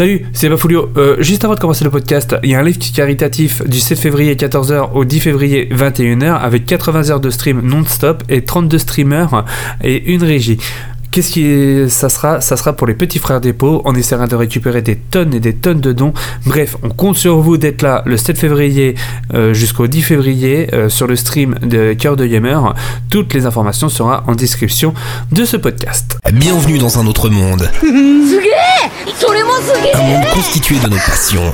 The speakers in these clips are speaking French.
Salut, c'est Bafoulio. Euh, juste avant de commencer le podcast, il y a un live caritatif du 7 février 14h au 10 février 21h avec 80 heures de stream non-stop et 32 streamers et une régie. Qu'est-ce qui ça sera Ça sera pour les petits frères des dépôts. On essaiera de récupérer des tonnes et des tonnes de dons. Bref, on compte sur vous d'être là le 7 février euh, jusqu'au 10 février euh, sur le stream de Cœur de Gamer. Toutes les informations seront en description de ce podcast. Bienvenue dans un autre monde. un monde constitué de nos passions.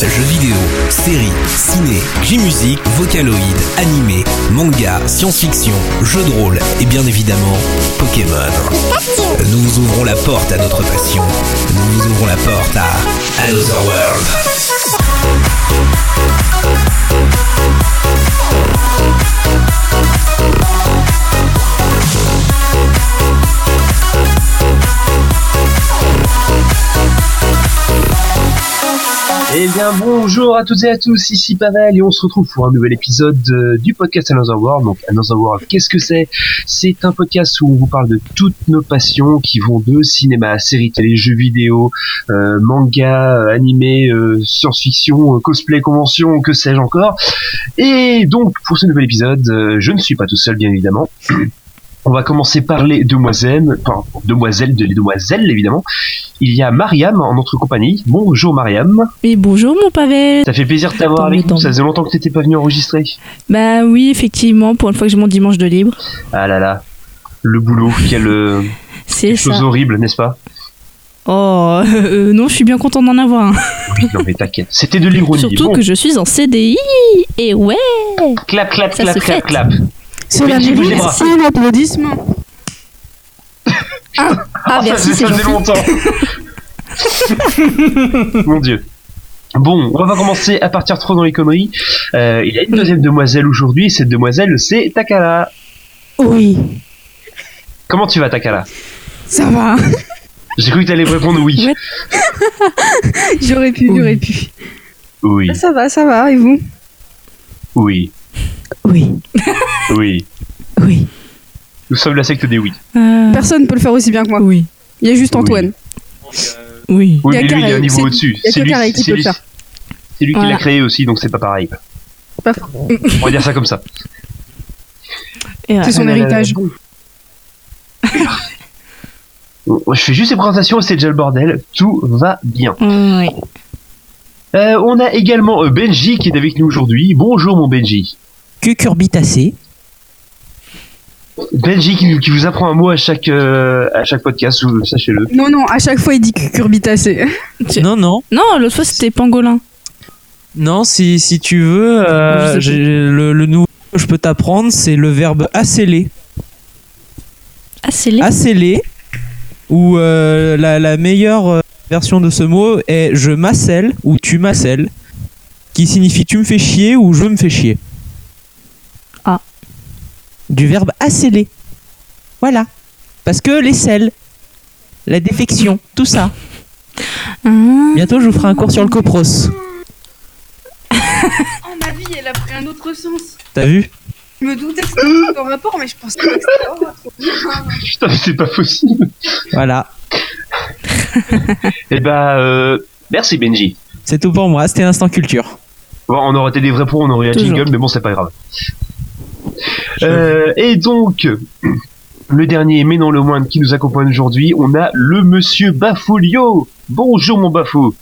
Jeux vidéo, séries, ciné, J-musique, vocaloïd, animé, manga, science-fiction, jeux de rôle et bien évidemment Pokémon. Nous vous ouvrons la porte à notre passion. Nous vous ouvrons la porte à Another World. Eh bien bonjour à toutes et à tous, ici Pavel et on se retrouve pour un nouvel épisode euh, du podcast Another World. Donc Another World, qu'est-ce que c'est? C'est un podcast où on vous parle de toutes nos passions qui vont de cinéma, séries télé, jeux vidéo, euh, manga, euh, animé, science-fiction, cosplay, convention, que sais-je encore. Et donc pour ce nouvel épisode, je ne suis pas tout seul bien évidemment. On va commencer par les demoiselles, enfin demoiselles, de les demoiselles évidemment. Il y a Mariam en notre compagnie. Bonjour Mariam. Et bonjour mon Pavel. Ça fait plaisir de t'avoir avec nous. Ça faisait longtemps que t'étais pas venu enregistrer. Bah oui, effectivement, pour une fois que j'ai mon dimanche de libre. Ah là là, le boulot, quelle euh, C'est chose horrible, n'est-ce pas? Oh, euh, non, je suis bien content d'en avoir un. Oui, non mais t'inquiète. C'était de l'ironie. Surtout Bon, que je suis en CDI. Et ouais. clap, clap, ça clap, clap, clap. Cela mérite un applaudissement. Ah, Ah, ça, merci, fait- c'est ça faisait gentil. longtemps. Mon dieu. Bon, on va commencer à partir trop dans les conneries. Euh, il y a une deuxième demoiselle aujourd'hui, et cette demoiselle, c'est Takala. Oui, Comment tu vas, Takala? Ça va. J'ai cru que t'allais me répondre oui. J'aurais pu, j'aurais pu. Oui, Ça va, ça va, et vous? Oui, Oui, oui. oui. Nous sommes la secte des oui. Euh, Personne peut le faire aussi bien que moi. Oui, Il y a juste. Antoine. oui. Oui, y a mais lui, il est Carré, un niveau c'est- au-dessus. y a C'est lui, qui c'est peut le lui- faire. c'est lui qui l'a créé aussi, donc c'est pas pareil. Pas faux. On va dire ça comme ça. C'est son là, héritage. Je fais juste les présentations et c'est déjà le bordel. Tout va bien. euh, oui. Euh, on a également euh, Benji qui est avec nous aujourd'hui. Bonjour mon Benji. Cucurbitacé. Benji qui, qui vous apprend un mot à chaque, euh, à chaque podcast, sachez-le. Non, non, à chaque fois il dit cucurbitacé. Non, non, Non, l'autre fois c'était pangolin. non, si, si tu veux, euh, le, le nouveau que je peux t'apprendre, c'est le verbe acéler. C'est les. Acéler, ou euh, la, la meilleure version de ce mot est je m'asselle ou tu m'asselles, qui signifie tu me fais chier ou je me fais chier. Du verbe acéler. Voilà. Parce que les selles, la défection, tout ça. Ah. Bientôt, je vous ferai un cours sur le copros. Oh, ma vie, elle a pris un autre sens. T'as vu? Je me doutais que c'était en rapport, mais je pensais pas que c'était. Putain, mais c'est pas possible. Voilà. Eh bah, euh, merci Benji. C'est tout pour moi, c'était Instant Culture. Bon, on aurait été des vrais pros, on aurait un Toujours. jingle, mais bon, c'est pas grave. Euh, et donc, le dernier, mais non le moindre, qui nous accompagne aujourd'hui, on a le monsieur Bafoulio. Bonjour mon Bafou.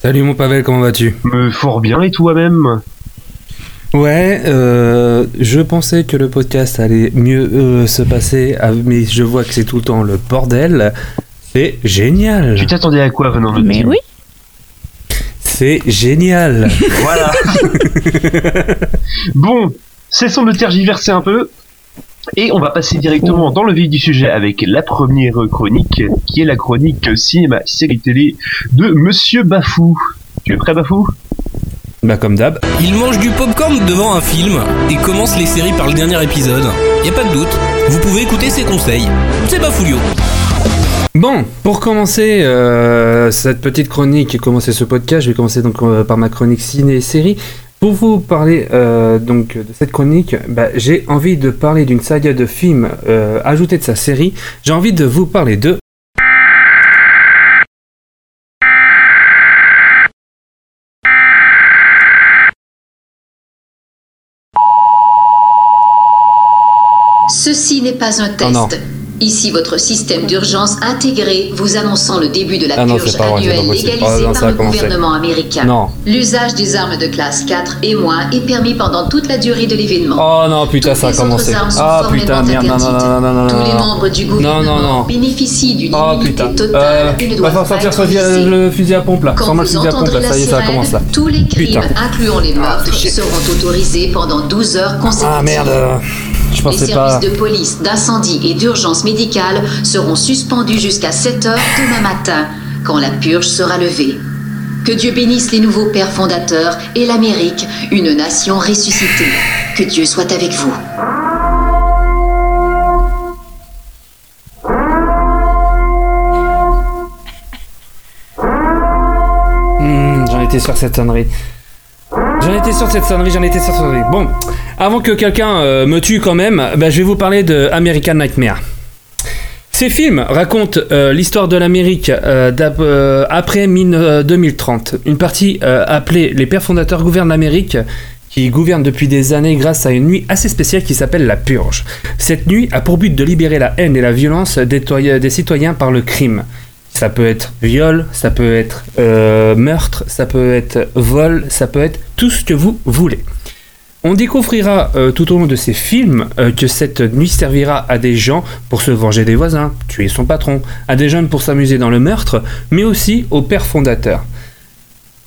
Salut mon Pavel, comment vas-tu? Me fort bien et toi-même? Ouais, euh, je pensais que le podcast allait mieux euh, se passer, ah, mais je vois que c'est tout le temps le bordel. C'est génial. Tu t'attendais à quoi venant de Mais oui. C'est génial. Voilà. bon, cessons de tergiverser un peu. Et on va passer directement dans le vif du sujet avec la première chronique, qui est la chronique cinéma, série télé de Monsieur Bafou. Tu es prêt Bafou? Bah comme d'hab. Il mange du popcorn devant un film et commence les séries par le dernier épisode. Y a pas de doute, vous pouvez écouter ses conseils. C'est Bafoulio. Bon, pour commencer euh, cette petite chronique et commencer ce podcast, je vais commencer donc euh, par ma chronique ciné et série. Pour vous parler euh, donc de cette chronique, bah, j'ai envie de parler d'une saga de films euh, ajoutée de sa série. J'ai envie de vous parler de. Ceci n'est pas un oh test. Ici votre système d'urgence intégré vous annonçant le début de la Ah non, purge vrai, annuelle légalisée Ah non, par le gouvernement américain. Non. L'usage des armes de classe 4 et moins est permis pendant toute la durée de l'événement. Oh non, putain, ça a commencé. Ah putain, merde, non, non, non, non, non. Tous les membres du gouvernement bénéficient d'une Oh immunité putain. totale Euh, et ne doivent pas sortir être le fusil à pompe là. Quand Sors-moi le vous fusil à pompe là, ça y est, ça sirène, commence là. tous les crimes, incluant les meurtres, chier. seront autorisés pendant 12 heures consécutives. Ah merde, Les services pas. de police, d'incendie et d'urgence médicale seront suspendus jusqu'à 7 heures demain matin, quand la purge sera levée. Que Dieu bénisse les nouveaux pères fondateurs et l'Amérique, une nation ressuscitée. Que Dieu soit avec vous. Hmm, j'en étais sur cette sonnerie. J'en étais sur cette sonnerie, j'en étais sur cette sonnerie. Bon, avant que quelqu'un euh, me tue quand même, bah, je vais vous parler de American Nightmare. Ces films racontent euh, l'histoire de l'Amérique euh, après mine- euh, 2030. Une partie appelée Les Pères Fondateurs gouvernent l'Amérique, qui gouverne depuis des années grâce à une nuit assez spéciale qui s'appelle la Purge. Cette nuit a pour but de libérer la haine et la violence des citoyens par le crime. Ça peut être viol, ça peut être euh, meurtre, ça peut être vol, ça peut être tout ce que vous voulez. On découvrira euh, tout au long de ces films euh, que cette nuit servira à des gens pour se venger des voisins, tuer son patron, à des jeunes pour s'amuser dans le meurtre, mais aussi au père fondateur.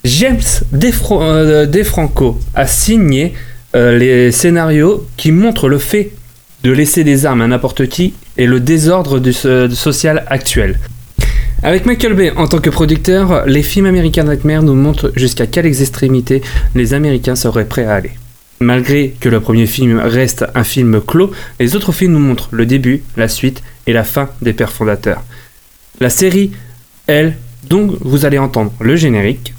James DeFranco a signé les scénarios qui montrent le fait de laisser des armes à n'importe qui et le désordre social actuel. Avec Michael Bay en tant que producteur, les films American Nightmare nous montrent jusqu'à quelles extrémités les Américains seraient prêts à aller. Malgré que le premier film reste un film clos, les autres films nous montrent le début, la suite et la fin des pères fondateurs. La série, elle, donc vous allez entendre le générique.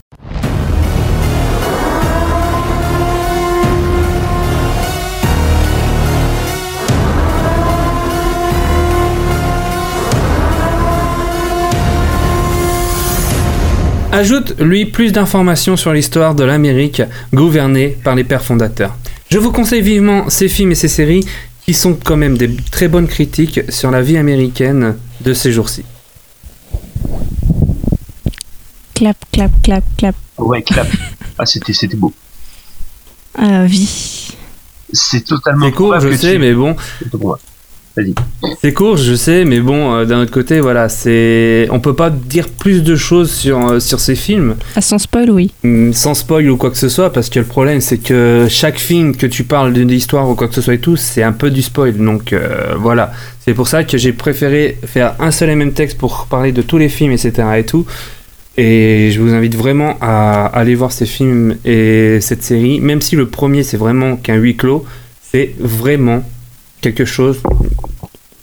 Ajoute lui plus d'informations sur l'histoire de l'Amérique gouvernée par les pères fondateurs. Je vous conseille vivement ces films et ces séries qui sont quand même des très bonnes critiques sur la vie américaine de ces jours-ci. Clap, clap, clap, clap. Ouais, clap. Ah, c'était, c'était beau. La vie. C'est totalement C'est court, je que sais, tu- mais bon. Vas-y. c'est court, je sais, mais bon, euh, d'un autre côté, voilà, c'est, on peut pas dire plus de choses sur euh, sur ces films. À sans spoil, oui. Mm, sans spoil ou quoi que ce soit, parce que le problème c'est que chaque film que tu parles d'une histoire ou quoi que ce soit et tout, c'est un peu du spoil. Donc euh, voilà, c'est pour ça que j'ai préféré faire un seul et même texte pour parler de tous les films, etc. et tout. Et je vous invite vraiment à aller voir ces films et cette série, même si le premier c'est vraiment qu'un huis clos, c'est vraiment quelque chose.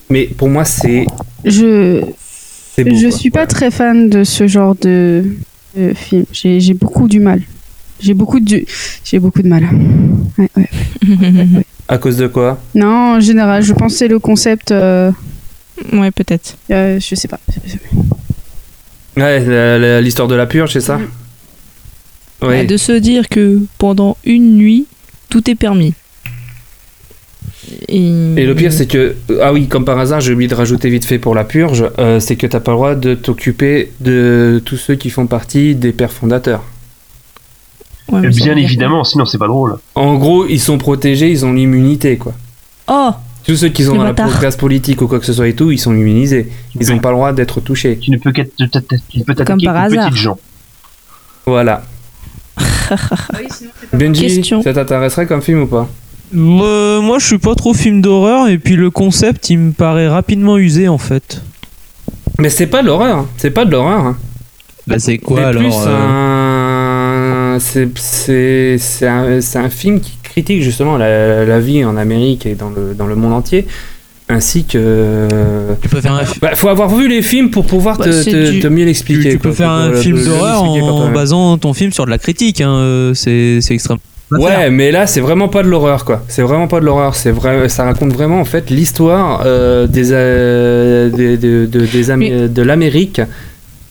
Mais pour moi c'est Je, beau. je quoi. suis pas Voilà. très fan de ce genre de, de film. J'ai j'ai beaucoup du mal. J'ai beaucoup de, j'ai beaucoup de mal. Ouais, ouais. À cause de quoi? Non, en général, je pensais le concept. euh, ouais, peut-être. euh, je sais pas. Ouais, l'histoire de la purge, c'est ça? Ouais. De se dire que pendant une nuit, tout est permis. Et, Et le pire, c'est que, ah oui, comme par hasard, j'ai oublié de rajouter vite fait pour la purge, euh, c'est que t'as pas le droit de t'occuper de tous ceux qui font partie des pères fondateurs. Ouais, Bien évidemment, sinon c'est pas drôle. En gros, ils sont protégés, ils ont l'immunité, quoi. Oh Tous ceux qui sont dans la classe politique ou quoi que ce soit et tout, ils sont immunisés. Ils ont pas le droit d'être touchés. Tu ne peux qu'être, tu peux t'attaquer Comme par hasard. petites gens. Voilà. Benji, Question. ça t'intéresserait comme film ou pas? Euh, moi, je suis pas trop film d'horreur et puis le concept, il me paraît rapidement usé en fait. Mais c'est pas de l'horreur, c'est pas de l'horreur. hein. Bah, c'est quoi c'est alors plus euh, un... C'est, c'est, c'est un, film qui critique justement la, la vie en Amérique et dans le, dans le monde entier, ainsi que... Tu peux faire un, Bah, faut avoir vu les films pour pouvoir Bah, te, c'est te- du- te mieux l'expliquer. tu peux quoi. faire un le- film d'horreur en basant ton film sur de la critique. Hein. euh, C'est c'est extrêmement. Ouais, mais là, c'est vraiment pas de l'horreur, quoi. C'est vraiment pas de l'horreur. C'est vrai, ça raconte vraiment en fait l'histoire euh, des, euh, des, de, de, des Am- Mais- de l'Amérique.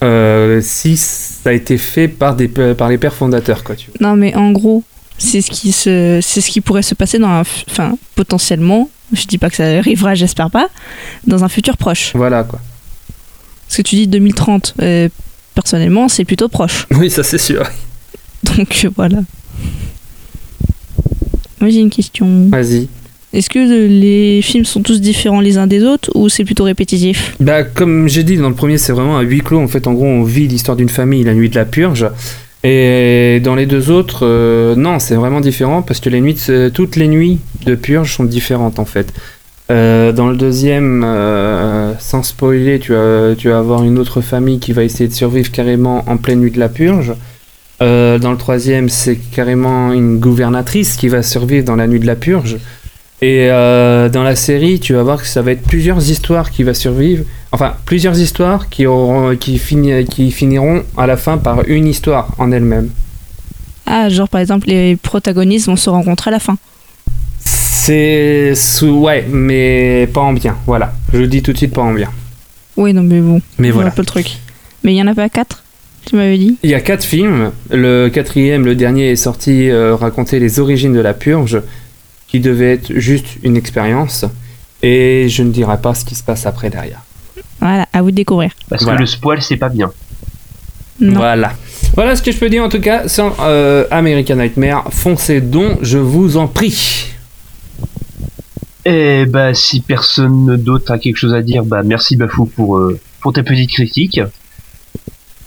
euh, si ça a été fait par des par les pères fondateurs, quoi. Tu vois. Non, mais en gros, c'est ce qui se, c'est ce qui pourrait se passer dans un, enfin, potentiellement je dis pas que ça arrivera, j'espère pas, dans un futur proche. Voilà quoi. Parce que tu dis 2030, euh, personnellement, c'est plutôt proche. Oui, ça c'est sûr. Donc voilà. Moi j'ai une question. Vas-y. Est-ce que euh, les films sont tous différents les uns des autres ou c'est plutôt répétitif? Bah, comme j'ai dit, dans le premier, c'est vraiment un huis clos. En fait, en gros, on vit l'histoire d'une famille, la nuit de la purge. Et dans les deux autres, euh, non, c'est vraiment différent parce que les nuits, toutes les nuits de purge sont différentes en fait. Euh, dans le deuxième, euh, sans spoiler, tu vas, tu vas avoir une autre famille qui va essayer de survivre carrément en pleine nuit de la purge. Euh, dans le troisième, c'est carrément une gouvernatrice qui va survivre dans la nuit de la purge. Et euh, dans la série, tu vas voir que ça va être plusieurs histoires qui va survivre. Enfin, plusieurs histoires qui, auront, qui, fini- qui finiront à la fin par une histoire en elle-même. Ah, genre par exemple, les protagonistes vont se rencontrer à la fin. C'est sous ouais, mais pas en bien. Voilà, je le dis tout de suite, pas en bien. Oui, non, mais bon, Mais voilà. un peu le truc. Mais il y en a pas quatre? Tu m'avais dit Il y a quatre films. Le quatrième, le dernier, est sorti euh, raconter les origines de la purge, qui devait être juste une expérience. Et je ne dirai pas ce qui se passe après derrière. Voilà, à vous de découvrir. Parce Voilà. que le spoil, c'est pas bien. Non. Voilà. Voilà ce que je peux dire en tout cas sur euh, American Nightmare. Foncez donc, je vous en prie. Et bah, si personne d'autre a quelque chose à dire, bah, merci Bafou pour, euh, pour ta petite critique.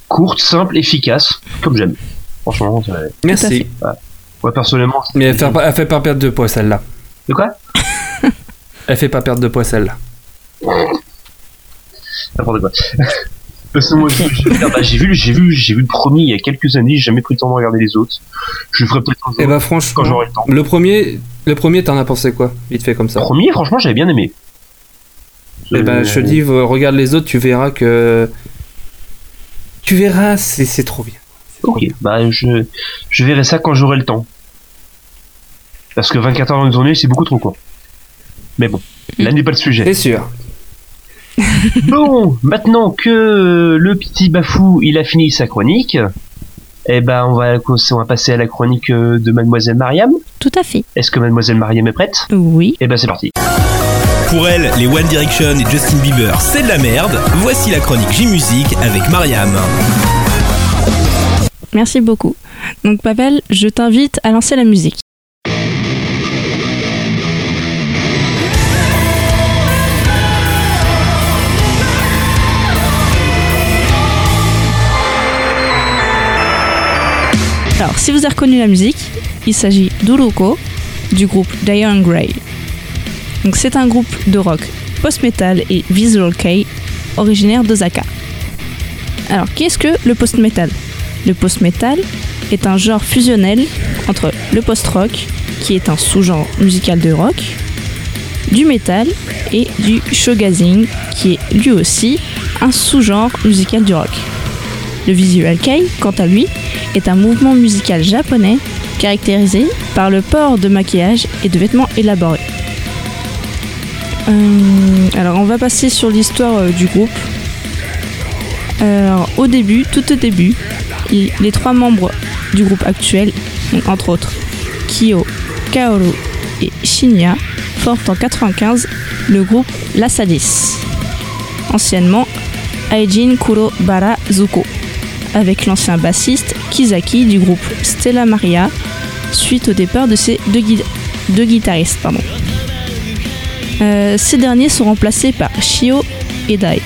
Courte, simple, efficace, comme j'aime. Franchement, ça- Merci. moi personnellement. Mais elle fait, pas, elle fait pas perdre de poids celle-là. De quoi? Elle fait pas perdre de poids celle-là. N'importe quoi. Parce que moi, je- je veux dire, bah, j'ai vu, j'ai vu, j'ai vu le premier il y a quelques années, j'ai jamais pris le temps de regarder les autres. Je ferai peut-être un jour Et bah quand franchement, j'aurai le temps. le premier, le premier t'en as pensé quoi Vite fait comme ça? Le premier, franchement, j'avais bien aimé. Et ben je te dis, euh, regarde les autres, tu verras que. Tu verras, c'est c'est trop bien. Ok, bah je, je verrai ça quand j'aurai le temps. Parce que 24 heures dans une journée, c'est beaucoup trop court. Mais bon, là n'est pas le sujet. C'est sûr. Bon, maintenant que le petit Bafou il a fini sa chronique, eh ben on va, on va passer à la chronique de Mademoiselle Mariam. Tout à fait. Est-ce que Mademoiselle Mariam est prête? Oui. Eh ben c'est parti. Pour elle, les One Direction et Justin Bieber, c'est de la merde. Voici la chronique J-Music avec Mariam. Merci beaucoup. Donc Pavel, je t'invite à lancer la musique. Alors, si vous avez reconnu la musique, il s'agit d'Uruko du groupe Diane Gray. C'est un groupe de rock post-metal et visual kei originaire d'Osaka. Alors, qu'est-ce que le post-metal? Le post-metal est un genre fusionnel entre le post-rock, qui est un sous-genre musical de rock, du metal et du shoegazing, qui est lui aussi un sous-genre musical du rock. Le visual kei, quant à lui, est un mouvement musical japonais caractérisé par le port de maquillage et de vêtements élaborés. Euh, alors on va passer sur l'histoire euh, du groupe. Au début, tout au début, les trois membres du groupe actuel, entre autres Kyo, Kaoru et Shinya, forment en 95 le groupe Lasadis, anciennement Aijin Kuro Bara Zuko, avec l'ancien bassiste Kizaki du groupe Stella Maria, suite au départ de gui- deux guitaristes. Pardon. Euh, ces derniers sont remplacés par Shio et Dai.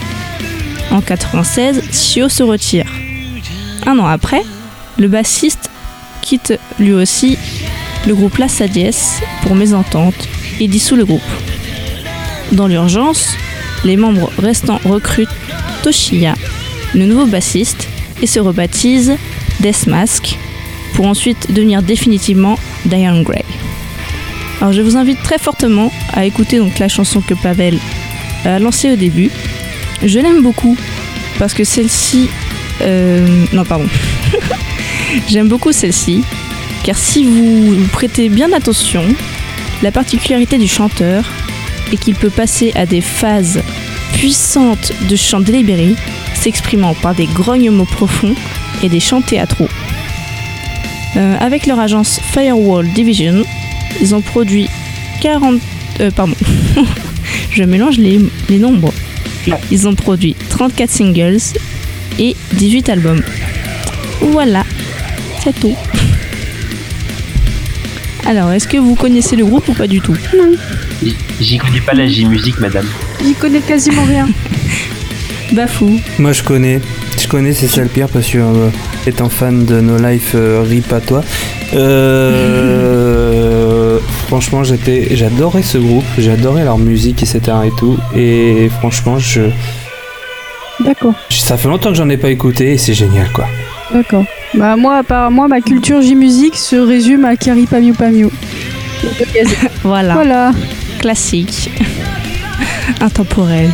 En 96, Shio se retire. Un an après, le bassiste quitte lui aussi le groupe La Sadies pour mésentente et dissout le groupe. Dans l'urgence, les membres restants recrutent Toshiya, le nouveau bassiste, et se rebaptisent Death Mask pour ensuite devenir définitivement Diane Gray. Alors je vous invite très fortement à écouter donc la chanson que Pavel a lancée au début. Je l'aime beaucoup parce que celle-ci... euh, non pardon. J'aime beaucoup celle-ci car si vous prêtez bien attention, la particularité du chanteur est qu'il peut passer à des phases puissantes de chant délibéré, s'exprimant par des grognements profonds et des chants théâtraux. Euh, avec leur agence Firewall Division, ils ont produit 40, euh, pardon, je mélange les, les nombres. Ils ont produit 34 singles et 18 albums. Voilà, c'est tout. Alors, est-ce que vous connaissez le groupe ou pas du tout? J- J'y connais pas la J-musique, madame. J'y connais quasiment rien. Bafou. Moi je connais, je connais, c'est ça le pire parce que euh, étant fan de No Life, euh, rip à toi. Euh, franchement, j'étais, j'adorais ce groupe, j'adorais leur musique, etc. et tout. Et franchement, je, D'accord, ça fait longtemps que j'en ai pas écouté et c'est génial quoi. d'accord. Bah moi, apparemment, ma culture J-musique se résume à Kari Pamiu Pamiu. Voilà, Voilà. classique. Intemporel.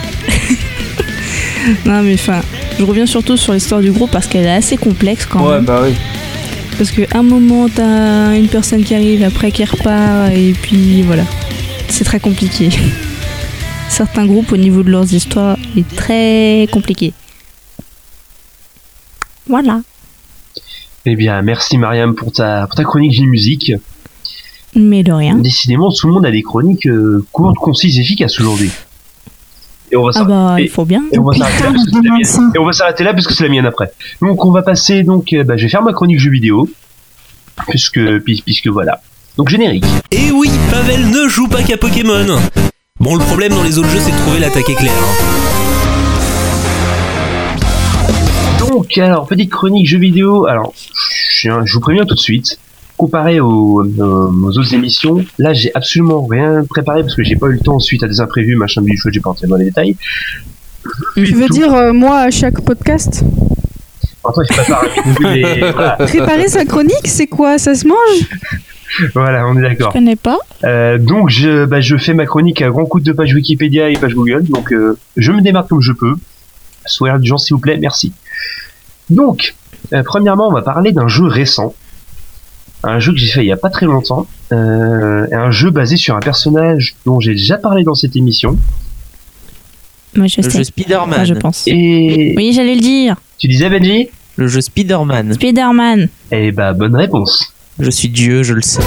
non mais enfin, je reviens surtout sur l'histoire du groupe parce qu'elle est assez complexe quand même. bah oui. Parce qu'à un moment, t'as une personne qui arrive, après qui repart, et puis voilà. C'est très compliqué. Certains groupes, au niveau de leurs histoires, est très compliqué. Voilà. Eh bien, merci Mariam pour ta, pour ta chronique J-musique. Mais de rien. Décidément, tout le monde a des chroniques euh, courtes, concises, efficaces aujourd'hui. Et on va Ah s'arrêter- bah, il faut bien. et on va s'arrêter là parce que c'est la mienne. Et on va s'arrêter là parce que c'est la mienne après. Donc on va passer donc, euh, bah, je vais faire ma chronique jeux vidéo, puisque puis- puisque voilà. Donc générique. Et oui, Pavel ne joue pas qu'à Pokémon. Bon, le problème dans les autres jeux, c'est de trouver l'attaque éclair. hein. Donc alors petite chronique jeux vidéo. Alors je vous préviens tout de suite. Comparé aux, aux- autres émissions, là j'ai absolument rien préparé parce que j'ai pas eu le temps suite à des imprévus, machin du jeu, j'ai pas entré dans les détails. Tu veux dire euh, moi à chaque podcast Après, je prépare les- voilà. Préparer sa chronique, c'est quoi? Ça se mange? Voilà, on est d'accord. Je connais pas. Euh, donc je, bah, je fais ma chronique à grand coup de page Wikipédia et page Google, donc euh, je me démarque comme je peux. Soyez indulgents s'il vous plaît, merci. Donc, euh, premièrement, on va parler d'un jeu récent, un jeu que j'ai fait il y a pas très longtemps, euh, un jeu basé sur un personnage dont j'ai déjà parlé dans cette émission. Moi, je Le sais. jeu Spider-Man. Moi, je pense. Et Oui, j'allais le dire. tu disais Benji? Le jeu Spider-Man. Spider-Man. Eh bah bonne réponse. Je suis Dieu, je le sais.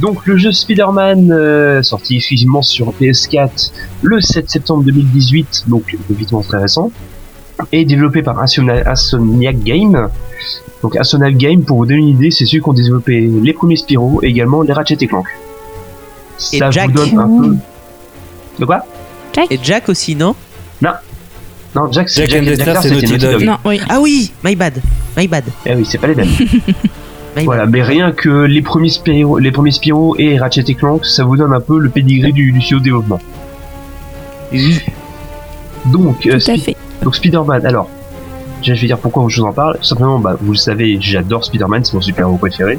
Donc le jeu Spider-Man euh, sorti exclusivement sur PS4 le 7 septembre 2018, donc évidemment très récent, est développé par Insomnia- Insomniac Game. Donc Insomniac Game, pour vous donner une idée, c'est ceux qui ont développé les premiers Spyro et également les Ratchet et Clank. Et Ça Jack. vous donne un peu. De quoi? Et Jack aussi, non? Non, Jack, c'est Jack Jack, and Dexter, Dexter, c'est Naughty Dog. Non, oui. Ah oui, my bad. My bad. Eh oui, c'est pas les mêmes. My Voilà, mais rien que les premiers Spyro, les premiers Spyro et Ratchet et Clank, ça vous donne un peu le pedigree du, du studio de développement. Donc, euh, à fait. donc Spider-Man, alors, déjà, je vais dire pourquoi je vous en parle. Tout simplement, bah, vous le savez, j'adore Spider-Man, c'est mon super-héros préféré.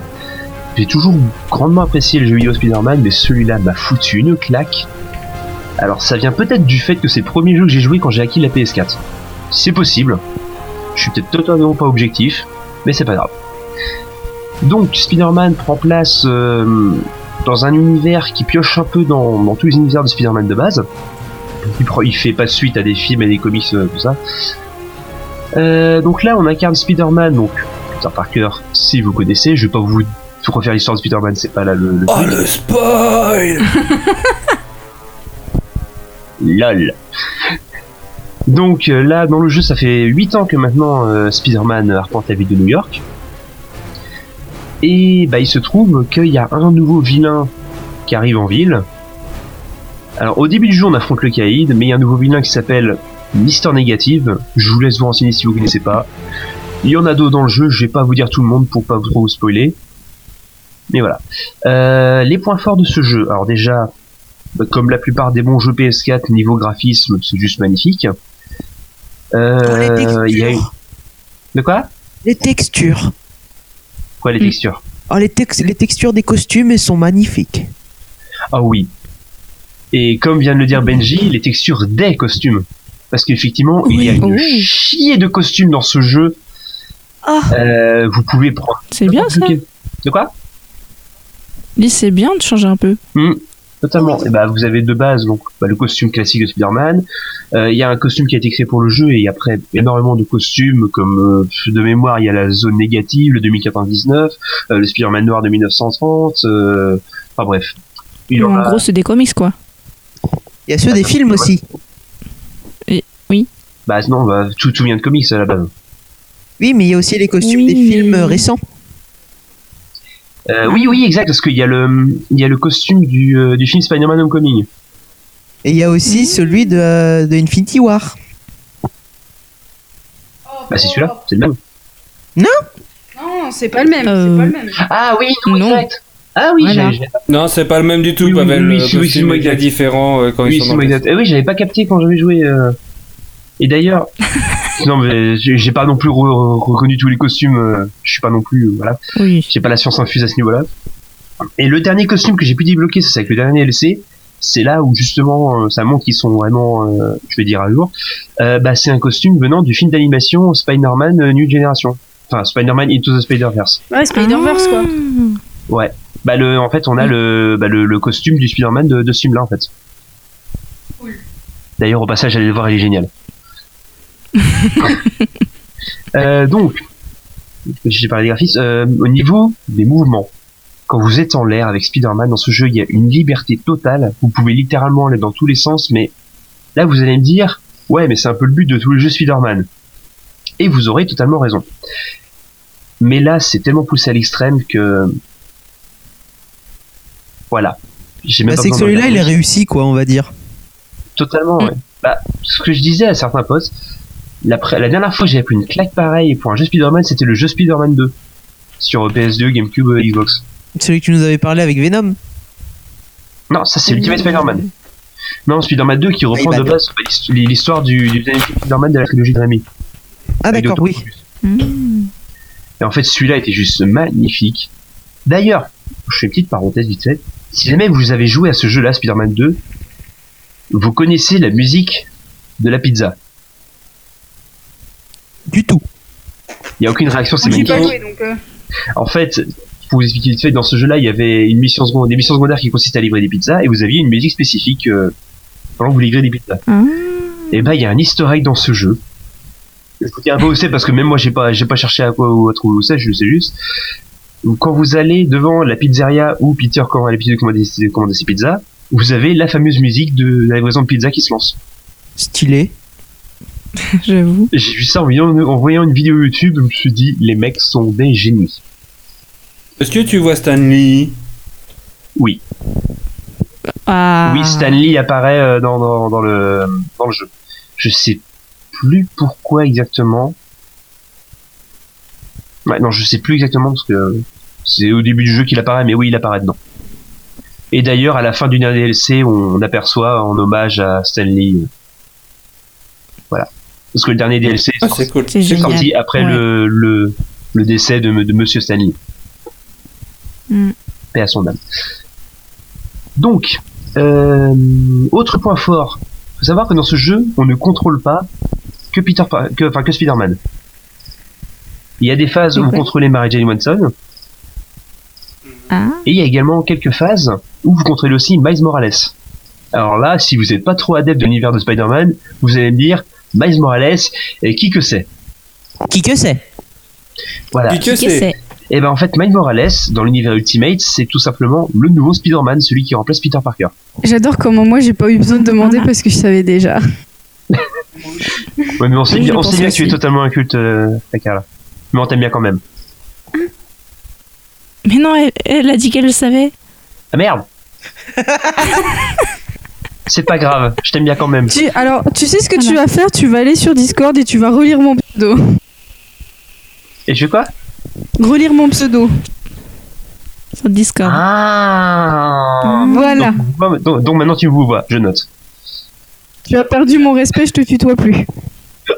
J'ai toujours grandement apprécié le jeu vidéo Spider-Man, mais celui-là m'a foutu une claque. Alors, ça vient peut-être du fait que c'est le premier jeu que j'ai joué quand j'ai acquis la PS4. C'est possible. Je suis peut-être totalement pas objectif, mais c'est pas grave. Donc, Spider-Man prend place euh, dans un univers qui pioche un peu dans, dans tous les univers de Spider-Man de base. Il, fait pas de suite à des films et des comics, euh, tout ça. Euh, donc là, on incarne Spider-Man, donc Peter Parker, si vous connaissez. Je vais pas vous vous refaire l'histoire de Spider-Man, c'est pas là le. le Oh le spoil LOL. Donc là, dans le jeu, ça fait 8 ans que maintenant euh, Spider-Man arpente la ville de New York. Et bah, il se trouve qu'il y a un nouveau vilain qui arrive en ville. Alors au début du jeu, on affronte le Caïd, mais il y a un nouveau vilain qui s'appelle Mister Négative. Je vous laisse vous renseigner si vous connaissez pas. Il y en a d'autres dans le jeu, je vais pas vous dire tout le monde pour pas trop vous spoiler. Mais voilà. Euh, les points forts de ce jeu. Alors déjà, bah, comme la plupart des bons jeux PS4, niveau graphisme, c'est juste magnifique. Euh, les textures. il y a une- De quoi? Les textures. Quoi les Mm. textures Oh, les, tex- les textures des costumes, elles sont magnifiques. Ah oui. Et comme vient de le dire Benji, les textures des costumes. Parce qu'effectivement, il y a une Oui. chier de costumes dans ce jeu. Ah. Euh, vous pouvez prendre. C'est bien ça. De quoi? Dis, c'est bien de changer un peu. Hmm. Totalement. Et bah, vous avez de base donc bah, le costume classique de Spider-Man. Euh, Il y a un costume qui a été créé pour le jeu et après énormément de costumes comme euh, de mémoire il y a la zone négative, le 2099, euh, le Spider-Man noir de 1930. euh, enfin bref. Il y en gros, c'est des comics, quoi. Il y a ceux des films aussi. Bah non, bah, tout, tout vient de comics à la base. Oui, mais il y a aussi les costumes Oui, des films euh, récents. Euh, oui, oui, exact, parce qu'il y a le, il y a le costume du, euh, du film Spider-Man Homecoming. Et il y a aussi celui de, de Infinity War. Bah c'est celui-là, c'est le même. Non, c'est pas le même. Euh, C'est pas le même. Ah oui, non, Non. exact. Ah oui, Voilà. j'ai- j'ai- Non, c'est pas le même du tout, Oui, oui, Pavel. oui, le oui, costume oui, est différent euh, quand oui, ils sont c'est dans moi, le exact. Eh oui, j'avais pas capté quand j'avais joué. euh. Et d'ailleurs, non mais j'ai pas non plus re- reconnu tous les costumes. euh, Je suis pas non plus, euh, voilà. Oui. J'ai pas la science infuse à ce niveau-là. Et le dernier costume que j'ai pu débloquer, c'est avec le dernier LC. C'est là où justement euh, ça montre qu'ils sont vraiment, euh, je vais dire à jour. Euh, bah, c'est un costume venant du film d'animation Spider-Man New Generation. Enfin, Spider-Man Into the Spider-Verse. Ouais, Spider-Verse, quoi. Ouais. Bah le, en fait, on a le, bah, le, le costume du Spider-Man de, de ce film-là, en fait. D'ailleurs, au passage, allez le voir, il est génial. Euh, donc, j'ai parlé des graphismes. Euh, au niveau des mouvements, quand vous êtes en l'air avec Spider-Man dans ce jeu, il y a une liberté totale. Vous pouvez littéralement aller dans tous les sens, mais là, vous allez me dire, ouais, mais c'est un peu le but de tous les jeux Spider-Man. Et vous aurez totalement raison. Mais là, c'est tellement poussé à l'extrême que voilà. J'ai Bah, c'est que celui-là, il est réussi, quoi, on va dire. Totalement, ouais. Bah, ce que je disais à certains potes, la, dernière fois que j'avais pris une claque pareille pour un jeu Spider-Man, c'était le jeu Spider-Man 2 sur PS2, GameCube, euh, Xbox. Celui que tu nous avais parlé avec Venom. Non, ça c'est Ultimate Spider-Man. Non, Spider-Man 2 qui reprend de base l'hist- l'histoire du, du Spider-Man de la trilogie de Raimi. Ah, Avec d'accord, oui. Mmh. Et en fait, celui-là était juste magnifique. D'ailleurs, je fais une petite parenthèse vite fait. Si jamais vous avez joué à ce jeu-là, Spider-Man 2, vous connaissez la musique de la pizza. Du tout. Il n'y a aucune réaction, c'est pas magnifique. joué, donc. euh, En fait, pour vous expliquer vite fait, dans ce jeu-là, il y avait une mission secondaire, des missions secondaires qui consistaient à livrer des pizzas, et vous aviez une musique spécifique euh, pendant que vous livrez des pizzas. Ah. Et bah, il y a un easter egg dans ce jeu. Je vous dis un peu où c'est parce que même moi, j'ai pas, j'ai pas cherché à quoi à trouver où c'est, je sais juste. Quand vous allez devant la pizzeria où Peter quand a l'habitude de commander ses pizzas, vous avez la fameuse musique de la livraison de pizza qui se lance. Stylé. J'avoue. J'ai vu ça en voyant, en voyant une vidéo YouTube, je me suis dit, les mecs sont des génies. Est-ce que tu vois Stanley Oui. Ah. Oui, Stanley apparaît euh, dans, dans, dans le, dans le jeu. Je sais plus pourquoi exactement. Ouais, non, je sais plus exactement parce que c'est au début du jeu qu'il apparaît, mais oui, il apparaît dedans. Et d'ailleurs, à la fin du dernier DLC, on aperçoit en hommage à Stanley. Voilà. Parce que le dernier DLC Ah, c'est cool. Sorti après Ouais. le, le, le décès de, de Monsieur Stanley. Mm. Paix à son âme. Donc, euh, autre point fort. Faut savoir que dans ce jeu, on ne contrôle pas que Peter, que, enfin que Spider-Man. Il y a des phases où vous contrôlez Mary Jane Watson, Ah. et il y a également quelques phases où vous contrôlez aussi Miles Morales. Alors là, si vous n'êtes pas trop adepte de l'univers de Spider-Man, vous allez me dire Miles Morales, et qui que c'est Qui que c'est Voilà. Qui que c'est Et ben en fait, Miles Morales, dans l'univers Ultimate, c'est tout simplement le nouveau Spider-Man, celui qui remplace Peter Parker. J'adore comment moi j'ai pas eu besoin de demander parce que je savais déjà. Ouais, mais on sait Oui, bien, on sait bien que tu es totalement inculte, euh, Takara. Mais on t'aime bien quand même. Mais non, elle, elle a dit qu'elle le savait. Ah merde C'est pas grave, je t'aime bien quand même. Tu, alors, tu sais ce que tu vas faire Tu vas aller sur Discord et tu vas relire mon pseudo. Et je fais quoi? Relire mon pseudo. Sur Discord. Ah Voilà. donc, donc- donc maintenant tu me vois, je note. Tu as perdu mon respect, je te tutoie plus.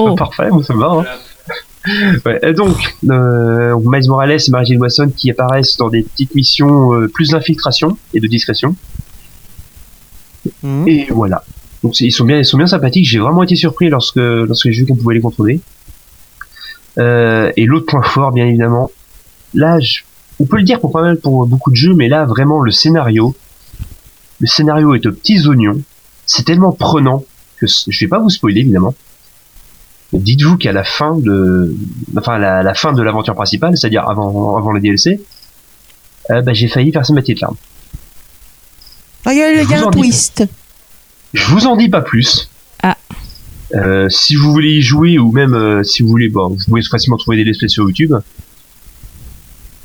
Oh. Parfait, moi ça me va. hein. Ouais, et donc, euh, Miles Morales et Mary Jane Watson qui apparaissent dans des petites missions euh, plus d'infiltration et de discrétion. Mhm. Et voilà. Donc ils sont bien, ils sont bien sympathiques. J'ai vraiment été surpris lorsque lorsque j'ai vu qu'on pouvait les contrôler. Euh, et l'autre point fort, bien évidemment, là, je- on peut le dire pour pas mal pour beaucoup de jeux, mais là vraiment le scénario Le scénario est aux petits oignons. C'est tellement prenant que je vais pas vous spoiler évidemment. Dites-vous qu'à la fin de, enfin la, la fin de l'aventure principale, c'est-à-dire avant avant le DLC, euh, bah, j'ai failli verser ma petite larme. Ah, il y a, Je il y a vous un en dis- twist. Je vous en dis pas plus. Ah. Euh, si vous voulez y jouer ou même euh, si vous voulez, bon, vous pouvez facilement trouver des let's sur YouTube.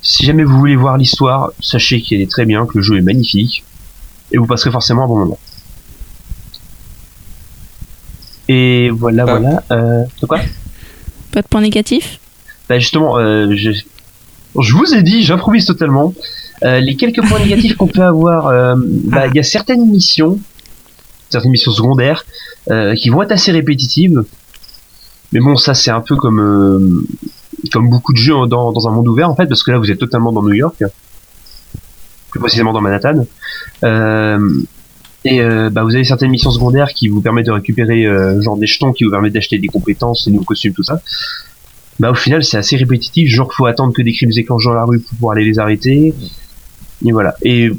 Si jamais vous voulez voir l'histoire, sachez qu'elle est très bien, que le jeu est magnifique et vous passerez forcément un bon moment. Et voilà, Ah. voilà. Euh, de quoi? Pas de point négatif? Bah justement, euh, je, je vous ai dit, j'improvise totalement. Euh, les quelques points négatifs qu'on peut avoir, euh, bah, il y a certaines missions, certaines missions secondaires, euh, qui vont être assez répétitives. Mais bon, ça c'est un peu comme beaucoup de jeux dans, un monde ouvert en fait, parce que là vous êtes totalement dans New York, plus précisément dans Manhattan. Et bah, vous avez certaines missions secondaires qui vous permettent de récupérer genre des jetons qui vous permettent d'acheter des compétences, des nouveaux costumes, tout ça bah au final c'est assez répétitif genre faut attendre que des crimes s'éclenchent dans la rue pour pouvoir aller les arrêter et voilà et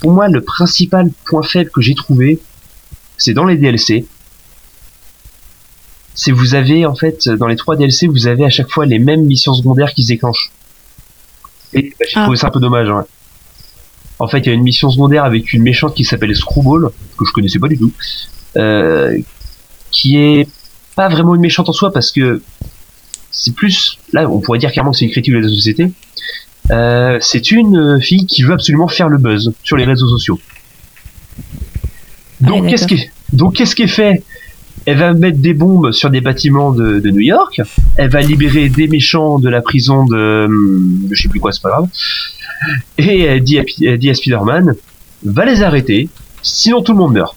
pour moi le principal point faible que j'ai trouvé c'est dans les DLC c'est vous avez en fait dans les trois DLC vous avez à chaque fois les mêmes missions secondaires qui se déclenchent et bah, j'ai Ah. trouvé ça un peu dommage ouais. en fait il y a une mission secondaire avec une méchante qui s'appelle Screwball que je connaissais pas du tout euh, qui est pas vraiment une méchante en soi parce que c'est plus là on pourrait dire clairement que c'est une critique de la société Euh, c'est une euh, fille qui veut absolument faire le buzz sur les réseaux sociaux. Donc qu'est-ce qui donc qu'est-ce qui est fait? Elle va mettre des bombes sur des bâtiments de, de New York. Elle va libérer des méchants de la prison de, hum, de je sais plus quoi c'est pas grave. Et elle dit à, Pi- elle dit à Spider-Man va les arrêter sinon tout le monde meurt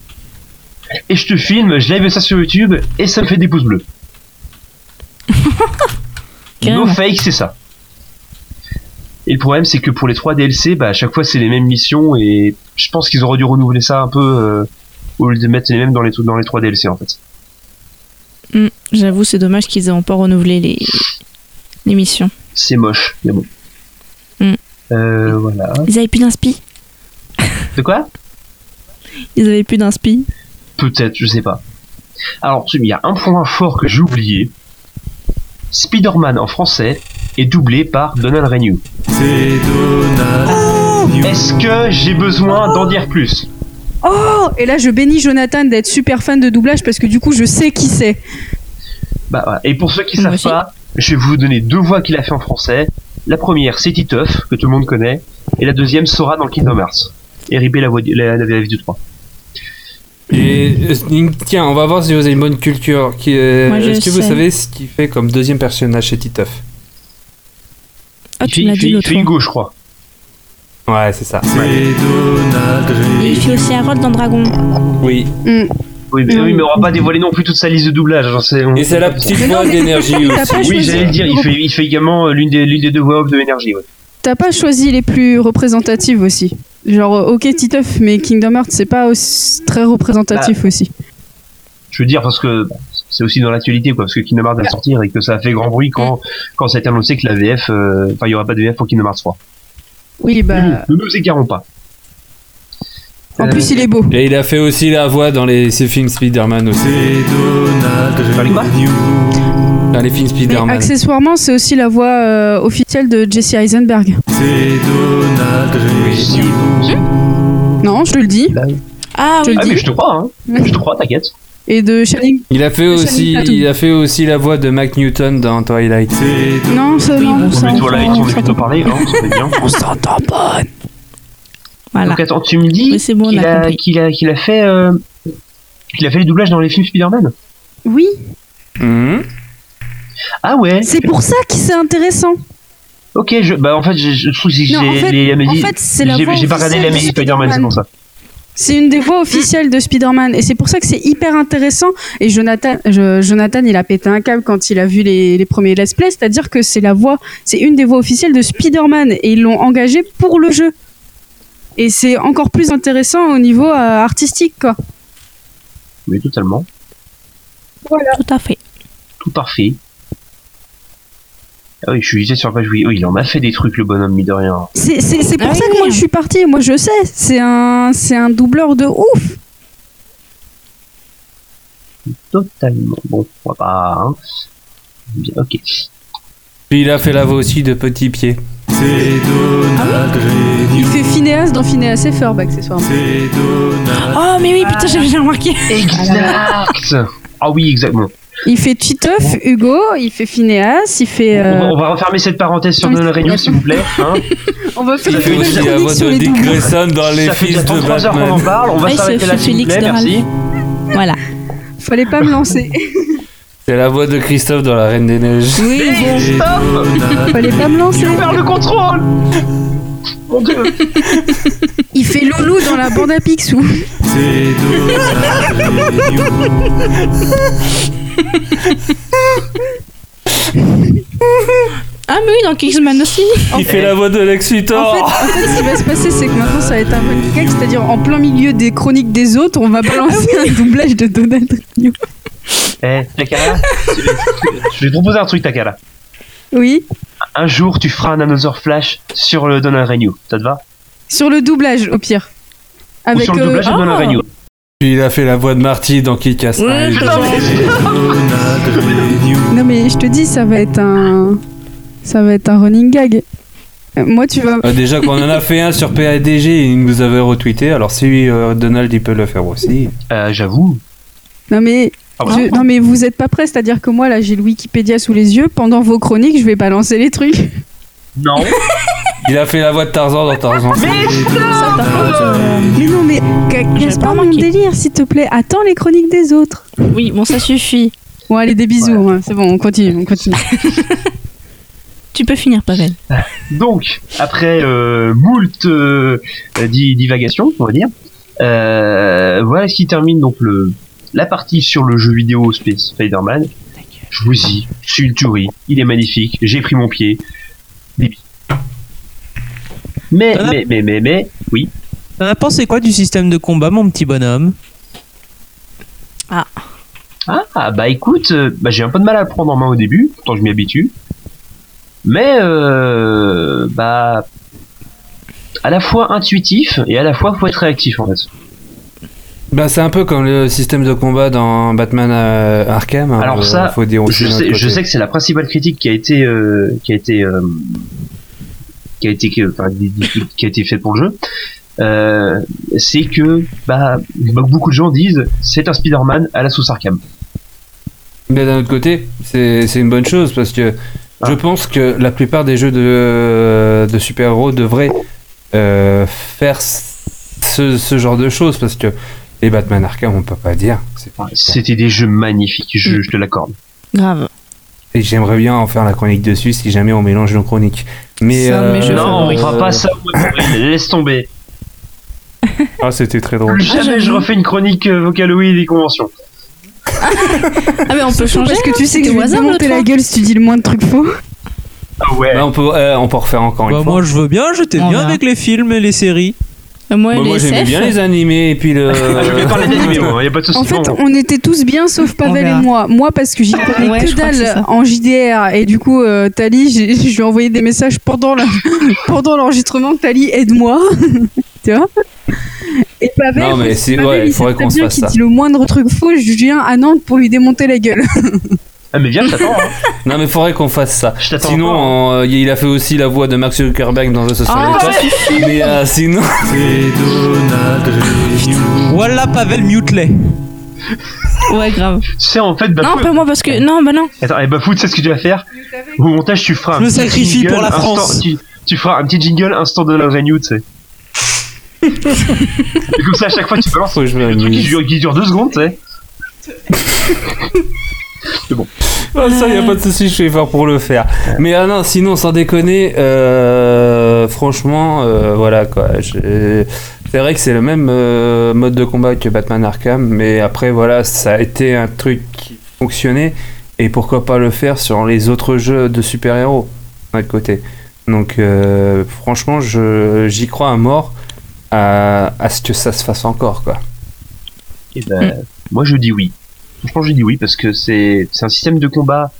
et je te filme je live ça sur YouTube et ça me fait des pouces bleus. No fake, c'est ça. Et le problème, c'est que pour les trois DLC, bah, à chaque fois, c'est les mêmes missions et je pense qu'ils auraient dû renouveler ça un peu euh, au lieu de mettre les mêmes dans les, dans les trois DLC en fait. Hmm, J'avoue, c'est dommage qu'ils n'ont pas renouvelé les, les missions. C'est moche, mais bon. Mm. Euh, voilà. Ils avaient plus d'inspi De quoi? Ils avaient plus d'inspi Peut-être, je sais pas. Alors, il y a un point fort que j'ai oublié. Spider-Man en français est doublé par Donald Renew. Est-ce que j'ai besoin d'en dire plus? Oh Et là, je bénis Jonathan d'être super fan de doublage parce que du coup, je sais qui c'est. Bah, voilà. Et pour ceux qui Moi savent aussi. pas, je vais vous donner deux voix qu'il a fait en français. La première, c'est Titeuf, que tout le monde connaît. Et la deuxième, Sora dans le Kingdom Hearts. Et RIP la voix, la, la, la vie du 3. Et euh, tiens, on va voir si vous avez une bonne culture. Qui, euh, Est-ce que vous savez ce qu'il fait comme deuxième personnage chez Titeuf? Ah, il tu fait- dit il l'autre fait fois. Hugo, je crois. Ouais, c'est ça. Et il fait aussi un rôle dans Dragon. Oui. Hmm. Oui, mais, oui, mais on va pas dévoiler non plus toute sa liste de doublage. On- Et c'est la petite voix d'énergie T'as aussi. pas Oui, choisi- j'allais le dire, il fait, il fait également euh, l'une des, l'une des deux voix off de l'énergie. Ouais. T'as pas choisi les plus représentatives aussi. Genre, euh, ok, Titeuf, mais Kingdom Hearts, c'est pas aussi- très représentatif aussi. Je veux dire parce que c'est aussi dans l'actualité, quoi, parce que Kingdom Hearts va sortir et que ça a fait grand bruit quand, quand ça a été annoncé que la VF, euh, enfin, il y aura pas de VF pour Kingdom Hearts 3. Oui, bah. nous, ne nous égarons pas. En Euh, plus, il est beau. Et il a fait aussi la voix dans les ces films Spider-Man aussi. Parlais quoi Dans les films Mais Spider-Man. accessoirement, c'est aussi la voix euh, officielle de Jesse Eisenberg. Non, je le dis. Ah Je oui, le Ah, dis. mais je te crois, hein. Je te crois, t'inquiète. Et de Shining. Il a fait aussi, il a fait aussi la voix de Mac Newton dans Twilight. Non, ça, Oui, non. toi, là, on on a s'en- plutôt parlé, hein, fait bien. On s'entend pas. voilà. Donc attends, tu me dis bon, on qu'il a qu'il a, qu'il a fait, euh, qu'il a fait les doublages dans les films Spider-Man. Oui, Mhm. Ah ouais. c'est pour ça que c'est intéressant. Ok, je, bah en fait, je, je trouve que j'ai, Non, en fait- les Amélie- en fait, c'est la j'ai, pas regardé de Spider-Man, c'est pour ça. C'est une des voix officielles de Spider-Man et c'est pour ça que c'est hyper intéressant. Et Jonathan, je- Jonathan, il a pété un câble quand il a vu les, les premiers let's play, c'est-à-dire que c'est la voix, c'est une des voix officielles de Spider-Man et ils l'ont engagé pour le jeu. Et c'est encore plus intéressant au niveau euh, artistique, quoi. Oui, totalement. Tout à fait. Tout parfait. Ah oui, je suis juste sur la page oui. Oui, il en a fait des trucs, le bonhomme, mis de rien. C'est c'est- c'est pour Ah ça oui. que moi je suis partie. Moi je sais, c'est un, c'est un doubleur de ouf. Totalement. Bon, on va pas. Hein. Bien, ok. Puis il a fait la voix aussi de Petit Pied. Il fait Phineas dans Phineas et Ferb accessoirement. Oh, mais oui, putain, j'avais déjà remarqué. Exact Ah oui, exactement. Il fait Titeuf, Hugo, il fait Phineas, il fait. On, va, euh, on va refermer cette parenthèse sur c'est- Renew, s'il vous plaît. Hein. On va faire une Il aussi la voix de Dick. Grayson dans les Ça fait déjà de 33 heures qu'on en parle, on va il s'arrêter là, s'il vous plaît, merci. Voilà. Fallait pas me lancer. C'est la voix de Christophe dans La Reine des Neiges. Oui. Stop Fallait pas me lancer. Tu perds le contrôle Mon dieu Il fait Loulou dans la bande à Picsou. Ah, mais oui, dans Kingsman aussi. Il fait la voix de Lex En fait, Luthor. en fait, ce qui va se passer, c'est que maintenant ça va être un running gag, c'est-à-dire en plein milieu des chroniques des autres, on va balancer un doublage de Donald Renew. Eh, Takara, je vais te proposer un truc, Takara. Oui, Un jour, tu feras un Another Flash sur le Donald Renew. Ça te va? Sur le doublage au pire. Ou Avec sur le euh, doublage de ah, Donald Renew. Puis il a fait la voix de Marty dans. Ouais, Putain, mais- Non mais je te dis, ça va être un, ça va être un running gag. Euh, Moi, tu vas. Euh, déjà qu'on en a fait un sur PADG, il nous avait retweeté. Alors si euh, Donald il peut le faire aussi. Euh, J'avoue. Non mais, Ah bah. je- non mais vous êtes pas prêts, c'est-à-dire que moi là, j'ai le Wikipédia sous les yeux. Pendant vos chroniques, je vais balancer les trucs. Non. Il a fait la voix de Tarzan dans Tarzan. Ça, euh, Mais non mais, casse pas pas mon délire, s'il te plaît? Attends les chroniques des autres. Oui, bon, ça suffit. Bon allez, des bisous. hein. C'est bon, on continue, on continue. Tu peux finir, Pavel. Donc, après euh, moult euh, di- divagations, on va dire, euh, voilà ce qui termine donc le, la partie sur le jeu vidéo Space Spider-Man. Je vous dis, c'est une tuerie, il est magnifique, j'ai pris mon pied. Mais, Ah. mais, mais, mais, mais, oui. T'en as pensé quoi du système de combat, mon petit bonhomme? Ah, bah écoute, euh, bah, j'ai un peu de mal à le prendre en main au début, pourtant je m'y habitue. Mais, euh, bah, à la fois intuitif et à la fois faut être réactif en fait. Bah c'est un peu comme le système de combat dans Batman euh, Arkham. hein, Alors euh, ça, faut dire aussi je sais, je côté. sais que c'est la principale critique qui a été, euh, qui a été, euh, qui a été, qui- enfin, qui qui a été faite pour le jeu. Euh, c'est que bah, bah, beaucoup de gens disent c'est un Spider-Man à la sauce Arkham. Mais d'un autre côté, c'est c'est une bonne chose parce que Ah. je pense que la plupart des jeux de, de super-héros devraient euh, faire ce, ce genre de choses parce que les Batman Arkham, on peut pas dire. C'était des jeux magnifiques, je, je te l'accorde. Grave. Et j'aimerais bien en faire la chronique dessus si jamais on mélange nos chroniques. Mais mes euh, Non, on fera pas ça. Laisse tomber. Ah, c'était très drôle. Plus jamais je j'avoue. refais une chronique euh, Vocaloid des conventions. Ah, mais on peut changer. Parce que hein, tu sais que je te hasard, monter la gueule si tu dis le moins de trucs faux. Ah ouais. Bah, on, peut, euh, on peut refaire encore Bah, une fois. Moi, je veux bien, j'étais On bien avec les films et les séries. Moi, Bah, les moi j'aimais bien les animés et puis le. Ah, je vais parler d'animé, moi, y a pas de souci. En fait, Bon, on était tous bien sauf Pavel et moi. Moi parce que j'y connais Ouais, que que dalle ça. en JDR et du coup euh, Tali, je lui ai envoyé des messages pendant la- pendant l'enregistrement. Tali, aide-moi, tu vois? Et Pavel, Non, mais c'est- Pavel, ouais, il faudrait qu'on se fasse ça. dit le moindre truc faux, je viens à Nantes pour lui démonter la gueule. Ah, mais viens, je t'attends. hein. Non, mais faudrait qu'on fasse ça. Je t'attends Sinon, encore. euh, il a fait aussi la voix de Mark Zuckerberg dans The Social Ah, Network. Mais euh, sinon. Voilà Pavel Mutelet. Ouais, grave. Tu sais, en fait, Non, pas moi parce que. Non, bah non. Attends, et Bafou, tu sais ce que tu vas faire? Au montage, tu feras un Je me sacrifie jingle pour la instant- France. Tu, tu feras un petit jingle instant de la Renew, tu sais. Et comme ça, à chaque fois, tu balances Faut que je le truc qui dure, qui dure deux secondes, tu sais. Ah, ça, y a pas de souci, je vais faire pour le faire. Mais ah non, sinon, sans déconner, euh, franchement, euh, voilà quoi. C'est vrai que c'est le même euh, mode de combat que Batman Arkham, mais après, voilà, ça a été un truc qui fonctionnait. Et pourquoi pas le faire sur les autres jeux de super-héros, d'un côté. Donc, franchement, j'y crois à mort à, à ce que ça se fasse encore, quoi. Et ben, moi, je dis oui. Franchement, je dis oui parce que c'est c'est un système de combat,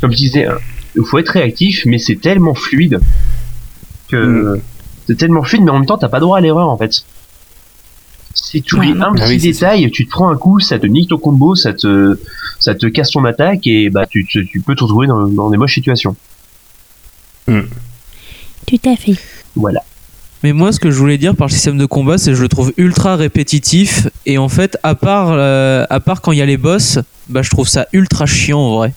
comme je disais, hein, faut être réactif, mais c'est tellement fluide que Mm. c'est tellement fluide, mais en même temps, t'as pas droit à l'erreur en fait. Si tu oublies Ouais. un Ah petit oui, détail, tu te prends un coup, ça te nique ton combo, ça te, ça te casse ton attaque et bah tu, tu, tu peux te retrouver dans, dans des moches situations. Tout à fait. Voilà. Mais moi, ce que je voulais dire par le système de combat, c'est que je le trouve ultra répétitif. Et en fait, à part, euh, à part quand il y a les boss, bah, je trouve ça ultra chiant en vrai.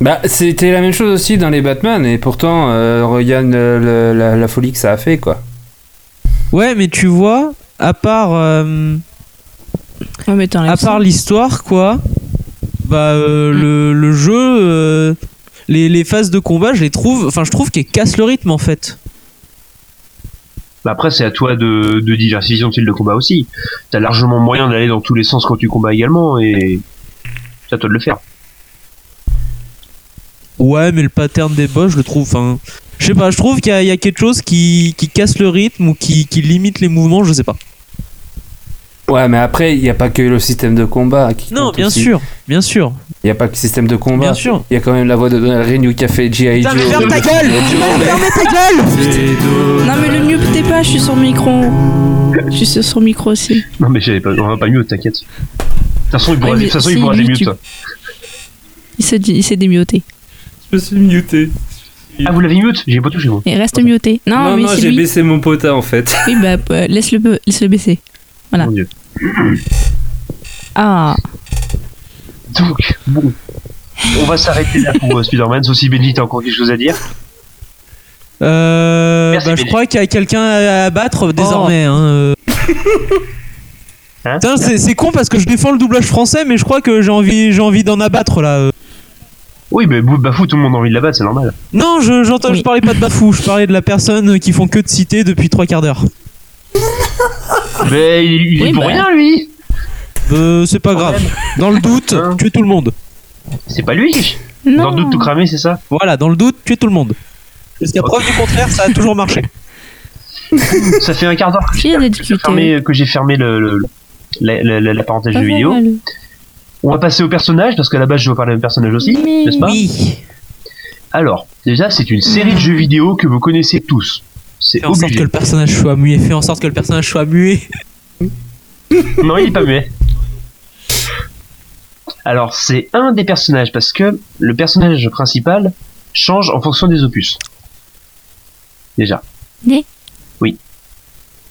Bah, c'était la même chose aussi dans les Batman, et pourtant, euh, regarde euh, le- la, la folie que ça a fait, quoi. Ouais, mais tu vois, à part, euh, Ouais, mais t'enlèves à part l'histoire, quoi, bah, euh, le, le jeu, euh, les, les phases de combat, je les trouve, enfin, je trouve qu'elles cassent le rythme en fait. Bah après, c'est à toi de, de diversifier ton style de combat aussi. T'as largement moyen d'aller dans tous les sens quand tu combats également et c'est à toi de le faire. Ouais, mais le pattern des boss, je le trouve, enfin, je sais pas, je trouve qu'il y, a- quelque chose qui, qui casse le rythme ou qui, qui limite les mouvements, je sais pas. Ouais, mais après, il n'y a pas que le système de combat qui Non, compte bien aussi. sûr, bien sûr, Il n'y a pas que le système de combat. bien sûr. Il y a quand même la voix de Donald Renew qui a fait G.I. Joe. Ferme ta gueule Fermez ta gueule Non, mais le mieux t'es pas, je suis sur micro. Je suis sur son micro aussi. Non mais j'avais pas, on va pas mieux, t'inquiète. De toute façon, il pourra, de toute façon, il si, pourra lui, des tu- mutes. Il s'est dit- il s'est démuté. Je me suis muté. Ah, vous l'avez mute? J'ai pas touché moi. Et reste muté. Non, Non, mais non, c'est j'ai lui. baissé mon potin en fait. Oui, bah, euh, laisse-le laisse-le baisser. Voilà. Mon dieu. Ah. Donc, bon. On va s'arrêter là pour euh, Spider-Man, sauf si Benji t'as encore quelque chose à dire. Euh, Merci, bah, je Benji. crois qu'il y a quelqu'un à à battre désormais. Hein, euh. Hein Putain, c'est c'est con parce que je défends le doublage français, mais je crois que j'ai envie, j'ai envie d'en abattre là. euh. Oui, mais Bou- Bafou, tout le monde a envie de la battre, c'est normal. Non, je, j'entends, Oui. je parlais pas de Bafou, je parlais de la personne qui font que de citer depuis trois quarts d'heure. Mais il, il Oui, est pour bah. rien, lui Euh, c'est pas grave. Dans le doute, Hein tuer tout le monde. C'est pas lui Non. Dans le doute tout cramé, c'est ça Voilà, dans le doute, tuer tout le monde. Jusqu'à preuve du contraire, ça a toujours marché. Ça fait un quart d'heure que j'ai fermé, que fermé le, le- la, la- la- la parenthèse de vidéo. mal. On va passer au personnage, parce qu'à la base, je veux parler d'un personnage aussi, n'est-ce pas Oui. Alors, déjà, c'est une série de jeux vidéo que vous connaissez tous. C'est Fais en sorte que le personnage soit muet. Fais en sorte que le personnage soit muet. Non, il est pas muet. Alors, c'est un des personnages, parce que le personnage principal change en fonction des opus. Déjà. Oui. Oui.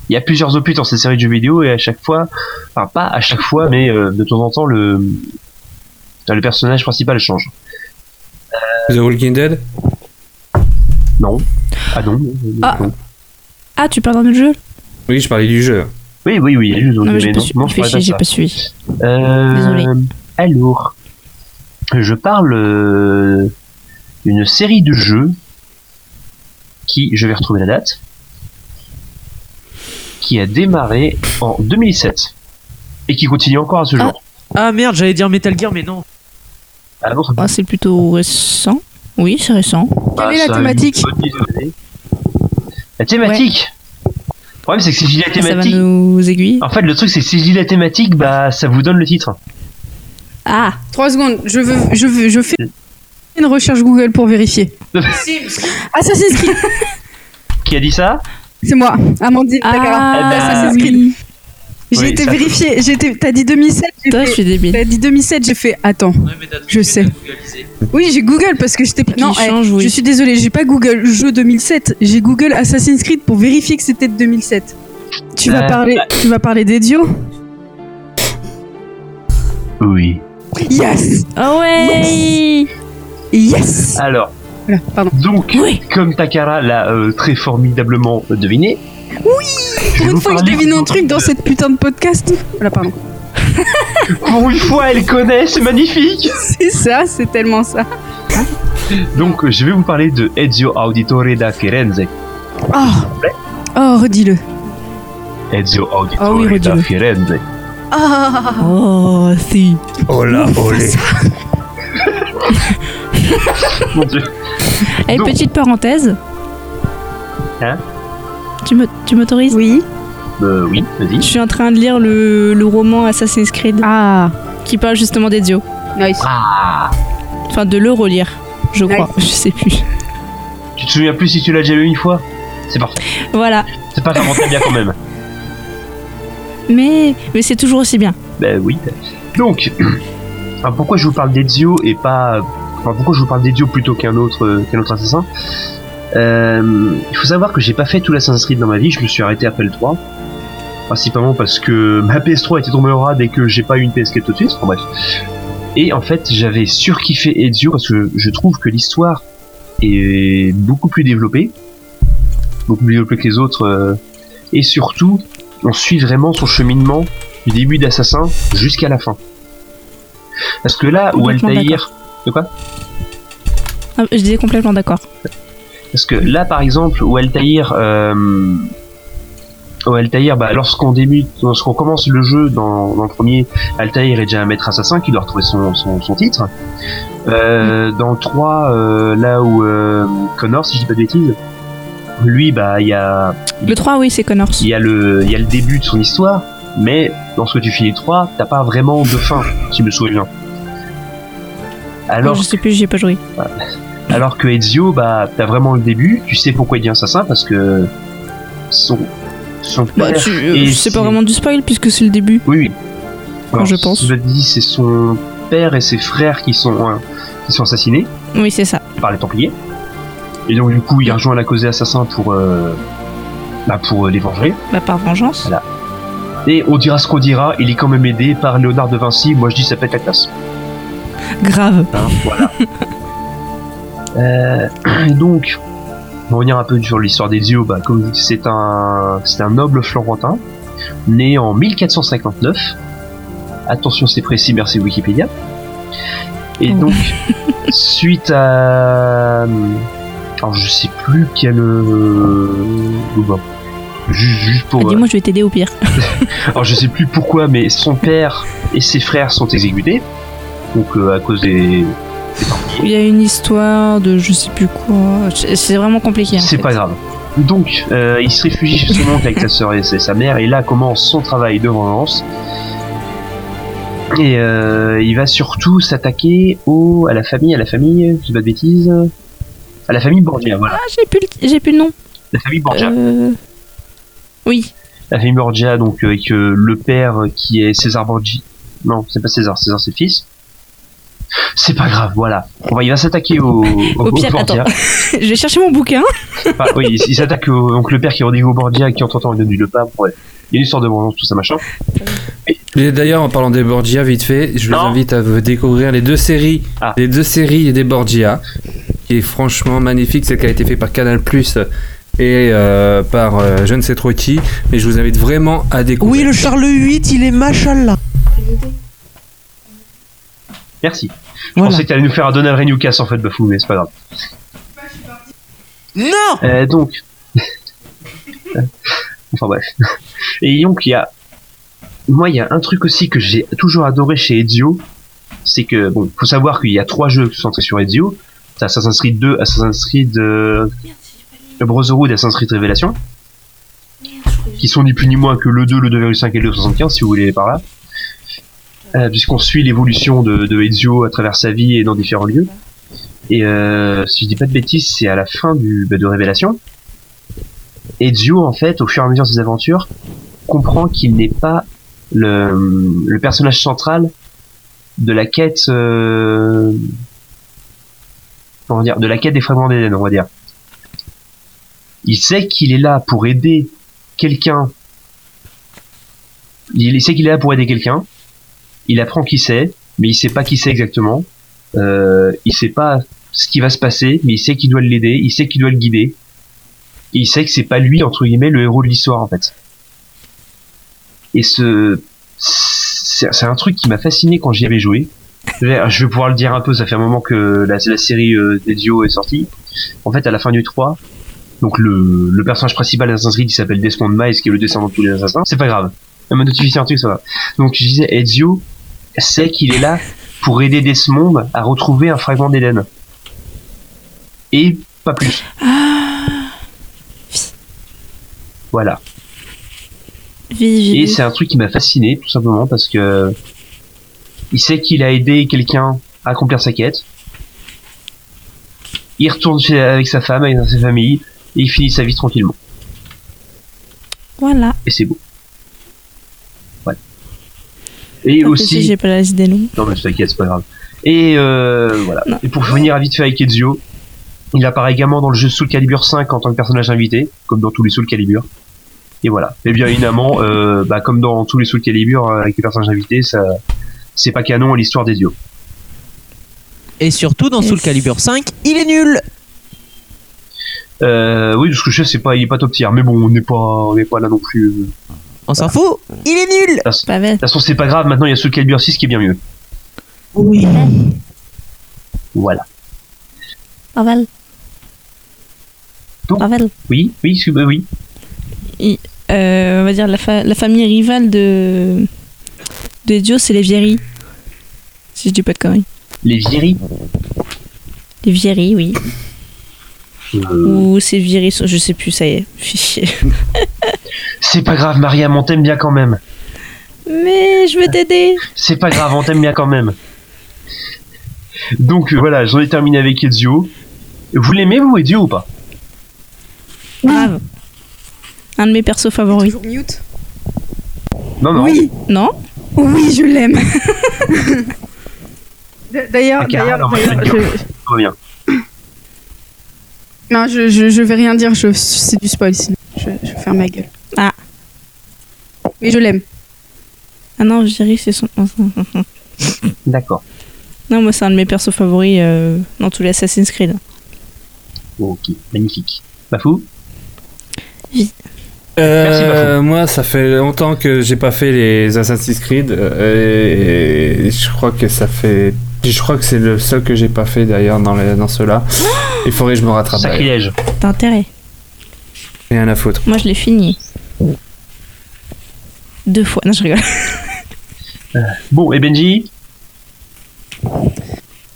Il y a plusieurs opus dans cette série de jeux vidéo, et à chaque fois, enfin pas à chaque fois, mais euh, de temps en temps, le, le personnage principal change. The Walking Dead? Non. Ah non. Ah. non. Ah, tu parles dans le jeu? Oui, je parlais du jeu. Oui, oui, oui, juste Non, mais j'ai pas, non, su... non, je fait parlais chier, pas ça. pas suivi. Euh, Désolé. Alors, je parle euh, d'une série de jeux qui, je vais retrouver la date, qui a démarré en 2007 et qui continue encore à ce jour. Ah merde, j'allais dire Metal Gear, mais non. Ah, Ah, c'est plutôt récent. Oui, c'est récent. bah, Quelle est la thématique. La thématique Le problème, c'est que si je dis la Ça va thématique. nous aiguiller. En fait, le truc, c'est que si je dis la thématique, bah, ça vous donne le titre. Ah, Trois secondes, je veux, je veux, je fais une recherche Google pour vérifier. Assassin's Creed, Qui a dit ça? C'est moi, Amandine Takara. ah, Assassin's Creed. J'ai Oui, été vérifié, j'ai été, t'as dit 2007, j'ai Toi, je suis débile. t'as dit 2007, j'ai fait, attends, Je sais. oui j'ai Google parce que j'étais, non, eh, change, oui. je suis désolée, j'ai pas Google jeu 2007, j'ai Google Assassin's Creed pour vérifier que c'était de 2007. Tu vas Euh, parler, tu vas parler d'Ezio Oui. Yes, Ah ouais yes. Alors, Voilà, pardon. donc, Oui. comme Takara l'a euh, très formidablement deviné. Oui Pour une fois que je devine un truc dans cette putain de podcast. Voilà, pardon. Pour une fois, elle connaît, c'est magnifique C'est ça, c'est tellement ça. Donc, je vais vous parler de Ezio Auditore da Firenze. Oh, oh, redis-le. Ezio Auditore Ah oui, da. Firenze. Ah, Oh, si. Oh là, olé Mon dieu. Et Donc- petite parenthèse. Hein? Tu me- tu m'autorises oui. Euh, oui, vas-y. Je suis en train de lire le, le roman Assassin's Creed Ah, qui parle justement d'Ezio. nice. Ah Enfin, de le relire. je crois. Je sais plus. Tu te souviens plus si tu l'as déjà vu une fois? C'est parfait. Voilà. C'est pas vraiment très bien quand même. Mais, mais c'est toujours aussi bien. Ben oui. Donc, alors pourquoi je vous parle d'Ezio et pas. Enfin, pourquoi je vous parle d'Ezio plutôt qu'un autre, euh, qu'un autre assassin? Euh, Il faut savoir que j'ai pas fait tout l'Assassin's Creed dans ma vie, je me suis arrêté après le 3. Principalement parce que ma PS3 était tombée en rade et que j'ai pas eu une PS4 tout de suite. Enfin, bref. Et en fait, j'avais surkiffé Ezio parce que je trouve que l'histoire est beaucoup plus développée. Beaucoup plus développée que les autres. euh, et surtout, on suit vraiment son cheminement du début d'Assassin jusqu'à la fin. Parce que là où Altaïr... De quoi? Ah, Je disais complètement d'accord. Parce que là, par exemple, où Altaïr... Euh, où Altaïr, bah, lorsqu'on débute, lorsqu'on commence le jeu dans, dans le premier, Altaïr est déjà un maître assassin qui doit retrouver son, son, son titre. Euh, dans le 3, euh, là où Connor, si je dis pas de bêtises, lui, bah, il y a, Le 3, oui, c'est Connors. il y a le, y a le début de son histoire, mais lorsque tu finis le 3, t'as pas vraiment de fin, si je me souviens. Alors, je sais plus, j'y ai pas joué. Alors que Ezio, bah, t'as vraiment le début, tu sais pourquoi il devient assassin, parce que son, son Bah, père est- euh, c'est pas vraiment du spoil puisque c'est le début. Oui, oui. Enfin, je pense. Je dis, c'est son père et ses frères qui sont, euh, qui sont assassinés Oui, c'est ça. par les Templiers. Et donc, du coup, il rejoint la cause des assassins pour, euh, bah, pour euh, les venger. Bah, par vengeance. Voilà. Et on dira ce qu'on dira, il est quand même aidé par Léonard de Vinci. Moi, je dis, ça pète la classe. Grave. Hein, voilà. Euh, donc, on va revenir un peu sur l'histoire d'Ezio. Bah, comme c'est un, c'est un noble florentin, né en 1459. Attention, c'est précis, merci Wikipédia. Et Oh. donc, suite à, alors je sais plus quel, euh, bon, juste, juste pour, Ah, Dis-moi, je vais t'aider au pire. alors je sais plus pourquoi, mais son père et ses frères sont exécutés. Donc euh, à cause des, Il y a une histoire de je sais plus quoi. C'est vraiment compliqué. C'est pas grave. Donc, euh, il se réfugie chez son oncle avec sa sœur et sa mère, et là commence son travail de vengeance. Et euh, il va surtout s'attaquer au, à la famille, à la famille, je dis pas de bêtises, à la famille Borgia, voilà. Ah, j'ai plus, le- j'ai plus le nom. La famille Borgia. Euh, Oui. La famille Borgia, donc avec le père qui est César Borgia. Non, c'est pas César, César c'est le fils. C'est pas grave, voilà. On va, il va s'attaquer au, au, Au pire, Borgia. attends. je vais chercher mon bouquin. Oui, il, il s'attaque au, donc le père qui est Rodrigo Borgia qui entre temps il donne du. Ouais. Il y a une histoire de vengeance, tout ça machin. Et d'ailleurs, en parlant des Borgia, vite fait, je vous invite à vous découvrir les deux séries, Ah. les deux séries des Borgia, qui est franchement magnifique, celle qui a été faite par Canal Plus et euh, par euh, je ne sais trop qui, mais je vous invite vraiment à découvrir. Oui, le Charles VIII, il est machallah. Merci. Je Voilà. pensais que t'allais nous faire un Donald Ray Newcastle en fait, Bafou, mais c'est pas grave. Non Euh, donc. enfin bref. Et donc, il y a. Moi, il y a un truc aussi que j'ai toujours adoré chez Ezio. C'est que, bon, faut savoir qu'il y a trois jeux centrés sur Ezio. C'est Assassin's Creed 2, Assassin's Creed euh, Brotherhood et Assassin's Creed Révélation. Qui sont ni plus ni moins que le 2, le 2,5 et le 2,75, si vous voulez par là. Euh, Puisqu'on suit l'évolution de, de Ezio à travers sa vie et dans différents lieux. Et euh, si je dis pas de bêtises, c'est à la fin du, bah, de Révélation. Ezio, en fait, au fur et à mesure de ses aventures, comprend qu'il n'est pas le, le personnage central de la quête, euh, comment dire, de la quête des fragments d'Éden, on va dire. Il sait qu'il est là pour aider quelqu'un. Il sait qu'il est là pour aider quelqu'un. Il apprend qui c'est, mais il sait pas qui c'est exactement. Euh, il sait pas ce qui va se passer, mais il sait qu'il doit l'aider, il sait qu'il doit le guider. Et il sait que c'est pas lui, entre guillemets, le héros de l'histoire, en fait. Et ce, c'est un truc qui m'a fasciné quand j'y avais joué. Je vais, pouvoir le dire un peu, ça fait un moment que la, série euh, est sortie. En fait, à la fin du 3, donc le, personnage principal d'Assassin's Creed, il s'appelle Desmond Miles, qui est le descendant de tous les assassins. C'est pas grave. Elle m'a notifié un truc, ça va. Donc je disais, Ezio sait qu'il est là pour aider Desmond à retrouver un fragment d'Eden. Et pas plus. Voilà. Et c'est un truc qui m'a fasciné, tout simplement, parce que il sait qu'il a aidé quelqu'un à accomplir sa quête. il retourne chez, avec sa femme, avec sa famille, et il finit sa vie tranquillement. Voilà. Et c'est beau. Et aussi. si j'ai pas la idée non. Non, mais t'inquiète, c'est pas grave. Et euh, voilà. Non. Et pour finir à vite fait avec Ezio, il apparaît également dans le jeu Soul Calibur 5 en tant que personnage invité, comme dans tous les Soul Calibur. Et voilà. Et bien évidemment, euh, bah, comme dans tous les Soul Calibur euh, avec les personnages invités, ça, c'est pas canon à l'histoire d'Ezio. Et surtout dans Yes. Soul Calibur 5, il est nul Euh, oui, ce que je sais, c'est pas, il est pas top tier, mais bon, on n'est pas, on n'est pas là non plus. De On s'en fout Il est nul Pavel. toute façon, c'est pas grave. Maintenant, il y a Soul Calibur 6 qui est bien mieux. Oui. Voilà. Pavel. Donc- Pavel. Oui, oui, bah oui. Euh, on va dire la, fa- la famille rivale de de Dio, c'est les Vieri. Si je dis pas de conneries. Les Vieri. Les Vieri, oui. Euh, Ou c'est Vieri, je sais plus, ça y est. Fichier. c'est pas grave, Mariam, on t'aime bien quand même. Mais je veux t'aider. C'est pas grave, on t'aime bien quand même. Donc euh, voilà, j'en ai terminé avec Ezio. Vous l'aimez vous Ezio ou pas? Grave. Un de mes persos favoris. Toujours mute? Non non. Oui, Non? Oui, je l'aime. D'ailleurs, car- d'ailleurs, je-. Non, je, je, je vais rien dire. Je, c'est du spoil sinon. Je, je vais faire ma gueule. Ah. Mais je l'aime. Ah non, Vieri, c'est son. D'accord. Non, moi, c'est un de mes persos favoris euh, dans tous les Assassin's Creed. Ok, magnifique. Bafou Euh, Merci, Bafou. moi, ça fait longtemps que j'ai pas fait les Assassin's Creed euh, et je crois que ça fait. Je crois que c'est le seul que j'ai pas fait d'ailleurs dans, les- dans ceux-là. Il faudrait que je me rattrape. Sacrilège. T'as intérêt. Rien à foutre. Moi, je l'ai fini. Deux fois. Non, je rigole. Bon, et Benji?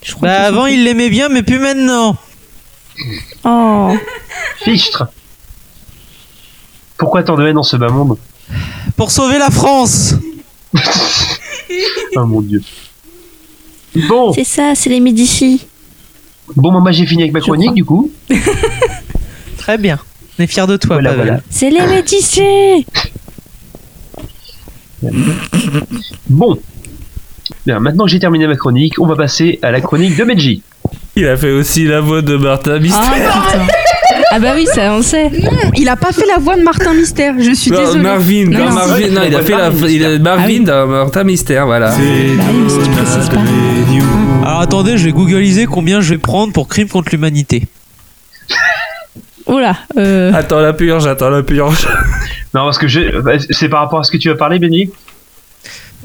Je crois Bah avant il l'aimait bien mais plus maintenant Oh. Fichtre Pourquoi tant de haine dans ce bas monde? Pour sauver la France Oh mon dieu. Bon, C'est ça, c'est les Médicis. bon, moi j'ai fini avec ma chronique du coup. Très bien. On est fiers de toi, Voilà, Pavel. voilà. C'est les Médicis Bon. Bien, maintenant que j'ai terminé ma chronique, on va passer à la chronique de Benji. Il a fait aussi la voix de Martha Ah Mystère. putain. Ah bah oui, ça on sait. Il a pas fait la voix de Martin Mystère. Je suis Non, désolée. Marvin, Non, Marvin, non, il a fait de la, Marvin il a Mystère. Marvin Ah oui. dans Martha Mystère, voilà. Bah oui, mais si tu précises pas. Alors attendez, je vais googliser combien je vais prendre pour crime contre l'humanité. Oula, euh, Attends la purge, attends la purge. Non, parce que je, bah, c'est par rapport à ce que tu vas parler, Benji.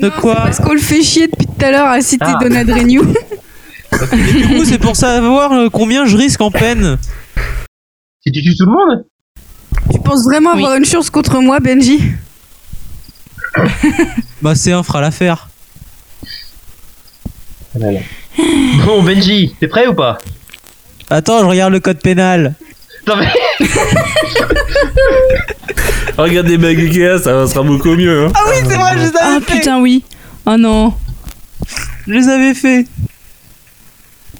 De quoi? Parce qu'on le fait chier depuis tout à l'heure à citer Ah. Donald Renew. Du coup, c'est pour savoir euh, combien je risque en peine. Si tu tues tout le monde tu penses vraiment Oui. avoir une chance contre moi, Benji Bah c'est un fera l'affaire. Bon, Benji, t'es prêt ou pas Attends, je regarde le code pénal. Non, mais Regarde des bagues Ikea, ça sera beaucoup mieux. Hein. Ah oui, c'est vrai, je les Ah avais fait. putain oui. Oh non. Je les avais fait.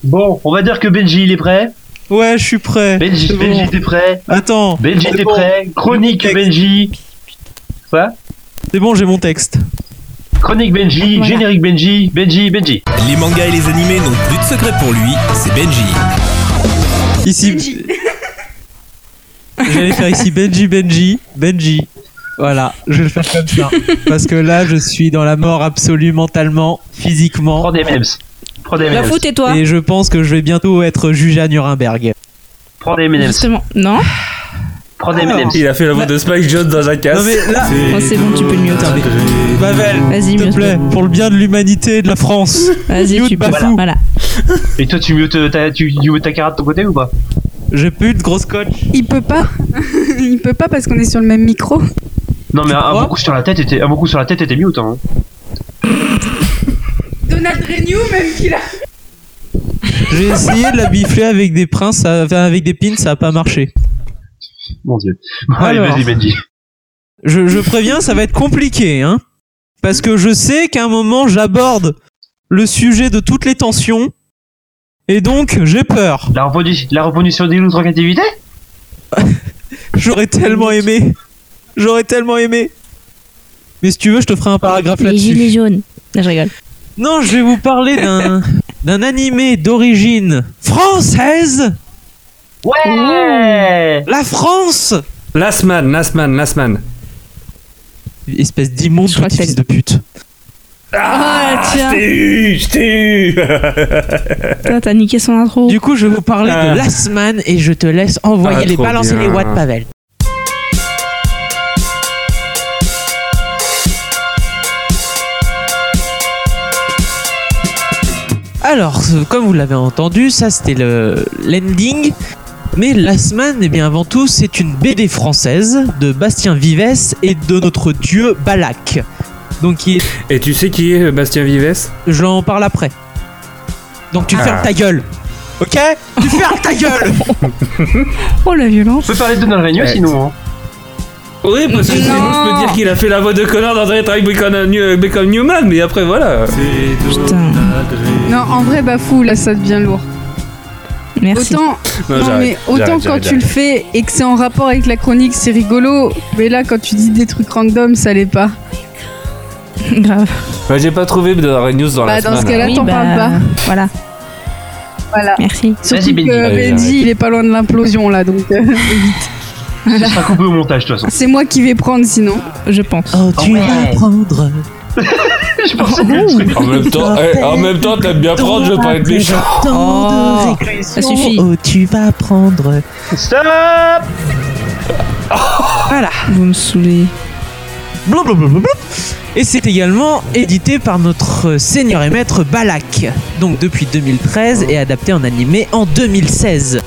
Bon, on va dire que Benji il est prêt. Ouais, je suis prêt. Benji, bon. Benji t'es prêt. Attends. Benji t'es bon. prêt. Chronique. Benji. Quoi C'est bon, j'ai mon texte. Chronique Benji, Voilà. générique Benji, Benji, Benji. Les mangas et les animés n'ont plus de secret pour lui, c'est Benji. Ici. J'allais faire ici Benji, Benji, Benji. Voilà, je vais le faire comme ça. Parce que là, je suis dans la mort absolue mentalement, physiquement. Prends des memes. Prends des La fout et toi. Et je pense que je vais bientôt être jugé à Nuremberg. Prends des memes. Justement. Non Prends des memes. Il a fait la voix de Spike Jones dans Jackass. Non mais là, Oh, c'est bon, tu peux le mieux. Mais- Pavel, Vas-y, s'il te mute. plaît, pour le bien de l'humanité et de la France. Vas-y, Mute, tu peux. Bafou. Voilà. Et toi tu mutes ta, tu, tu mutes ta carotte de ton côté ou pas? J'ai plus de gros scotch. Il peut pas. Il peut pas parce qu'on est sur le même micro. Non mais un, un crois? bon coup sur la tête était, un bon coup sur la tête était mute hein. Donald Renew, même qu'il a. J'ai essayé de la bifler avec des princes, ça- enfin, avec des pins, ça a pas marché. Mon dieu. Allez Alors. vas-y Benji. Je, je préviens, ça va être compliqué, hein. Parce que je sais qu'à un moment, j'aborde le sujet de toutes les tensions. Et donc, j'ai peur. La, reprodu- la reproduction des loups en captivité J'aurais tellement aimé. J'aurais tellement aimé. Mais si tu veux, je te ferai un paragraphe Les gilets là-dessus. jaunes. Non, je rigole. Non, je vais vous parler d'un d'un animé d'origine française. Ouais La France Last Man, Last Man, Last Man. Espèce d'immonde petit fils de pute. Ah, tiens. Je t'ai eu, je t'ai eu. Toi, t'as niqué son intro. Du coup, je vais vous parler Ah. de Last Man et je te laisse envoyer Ah, les trop balancer bien. les watts, Pavel. Alors, euh, comme vous l'avez entendu, ça c'était le l'ending. Mais Last Man, eh bien avant tout, c'est une BD française de Bastien Vives et de notre dieu Balak. Donc, il Et tu sais qui est Bastien Vives je l'en parle après. Donc tu Ah. fermes ta gueule. Ok? Tu fermes ta gueule Oh, la violence. On peut parler de Donald Ouais. sinon. Hein. Oui, parce que sinon je peux dire qu'il a fait la voix de Connor dans Dread avec Bacon, New- Bacon Newman, mais après voilà. Putain. Non, en vrai, Bafou, là, ça devient lourd. Merci. Autant, Non, mais autant quand tu le fais et que c'est en rapport avec la chronique, c'est rigolo. Mais là, quand tu dis des trucs random, ça l'est pas. Grave. Bah, j'ai pas trouvé de Red News dans Bah, la dans ce semaine. cas-là, Oui, t'en bah, parles pas. Voilà. Voilà. Merci. Surtout que Benji, il est pas loin de l'implosion là, donc Ça sera coupé au montage de toute façon. c'est moi qui vais prendre sinon. Je pense. Oh, tu ouais. vas prendre. Je pensais que truc- En même temps, eh, en même temps, t'aimes bien prendre, je veux pas être méchant. Oh, ça suffit. Oh, tu vas prendre. Stop Voilà. Vous me saoulez. Blablabla. Et c'est également édité par notre seigneur et maître Balak. Donc depuis 2013 et adapté en animé en 2016.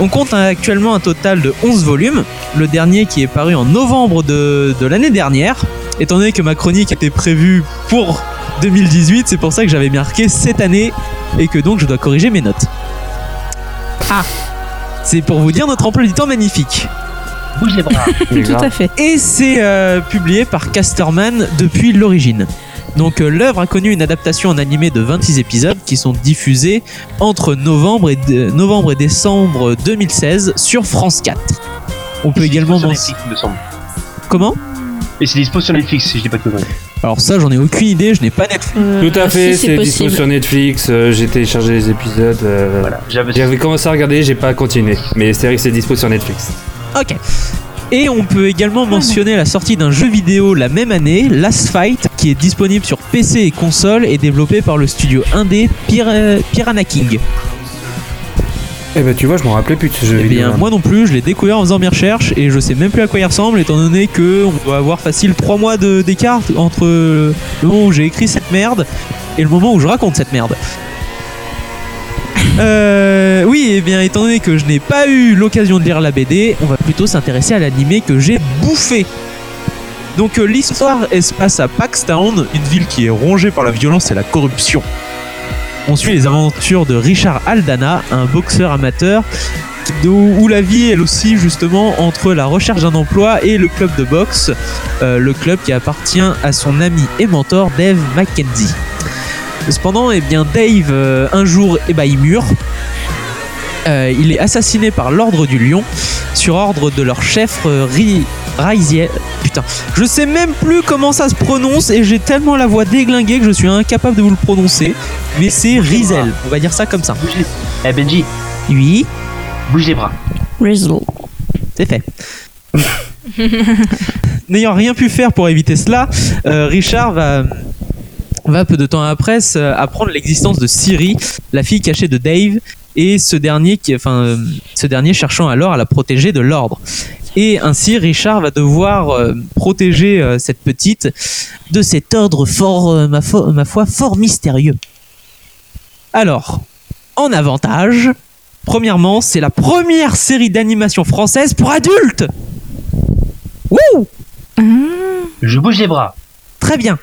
On compte actuellement un total de 11 volumes. Le dernier qui est paru en novembre de, de l'année dernière. Étant donné que ma chronique était prévue pour 2018, c'est pour ça que j'avais marqué cette année et que donc je dois corriger mes notes. Ah. C'est pour vous dire notre emploi du temps magnifique. Bouge les bras. Tout à fait. Et c'est euh, publié par Casterman depuis l'origine. Donc euh, l'œuvre a connu une adaptation en animé de 26 épisodes qui sont diffusés entre novembre et, dé- novembre et décembre 2016 sur France 4. On peut également Sur mentionner... Netflix, il me semble. Comment? Et c'est dispo sur Netflix si je dis pas de conneries. Alors ça j'en ai aucune idée, je n'ai pas Netflix. Euh, Tout à fait, si c'est dispo sur Netflix. euh, j'ai téléchargé les épisodes. euh, Voilà. J'avais J'avais commencé à regarder, j'ai pas continué. Mais c'est vrai que c'est dispo sur Netflix. Ok. Et on peut également mentionner la sortie d'un jeu vidéo la même année, Last Fight, qui est disponible sur PC et console et développé par le studio indé Pir- Piranha King. Eh ben tu vois, je m'en rappelais plus de ce jeu Eh vidéo. bien, moi non plus, je l'ai découvert en faisant mes recherches et je sais même plus à quoi il ressemble, étant donné que on doit avoir facile 3 mois d'écart entre le moment où j'ai écrit cette merde et le moment où je raconte cette merde. Euh, oui, et bien, étant donné que je n'ai pas eu l'occasion de lire la BD, on va plutôt s'intéresser à l'animé que j'ai bouffé. Donc, euh, l'histoire se passe à Paxtown, une ville qui est rongée par la violence et la corruption. On suit les aventures de Richard Aldana, un boxeur amateur où la vie elle aussi justement entre la recherche d'un emploi et le club de boxe, euh, le club qui appartient à son ami et mentor Dave McKenzie. Cependant, eh bien Dave euh, un jour eh ben, il il est assassiné par l'ordre du lion sur ordre de leur chef Ri- Raisiel. Putain, je sais même plus comment ça se prononce et j'ai tellement la voix déglinguée que je suis incapable de vous le prononcer. Mais c'est Rizel, on va dire ça comme ça. Bouge les... Eh Benji, Oui, bouge les bras. Rizzle. C'est fait. N'ayant rien pu faire pour éviter cela, euh, Richard va, va peu de temps après se- apprendre l'existence de Siri, la fille cachée de Dave, et ce dernier, qui, enfin, euh, ce dernier cherchant alors à la protéger de l'ordre. Et ainsi, Richard va devoir euh, protéger euh, cette petite de cet ordre fort, euh, ma, fo- ma foi, fort mystérieux. Alors, en avantage, Premièrement, c'est la première série d'animation française pour adultes. Wouh Je bouge les bras. Très bien.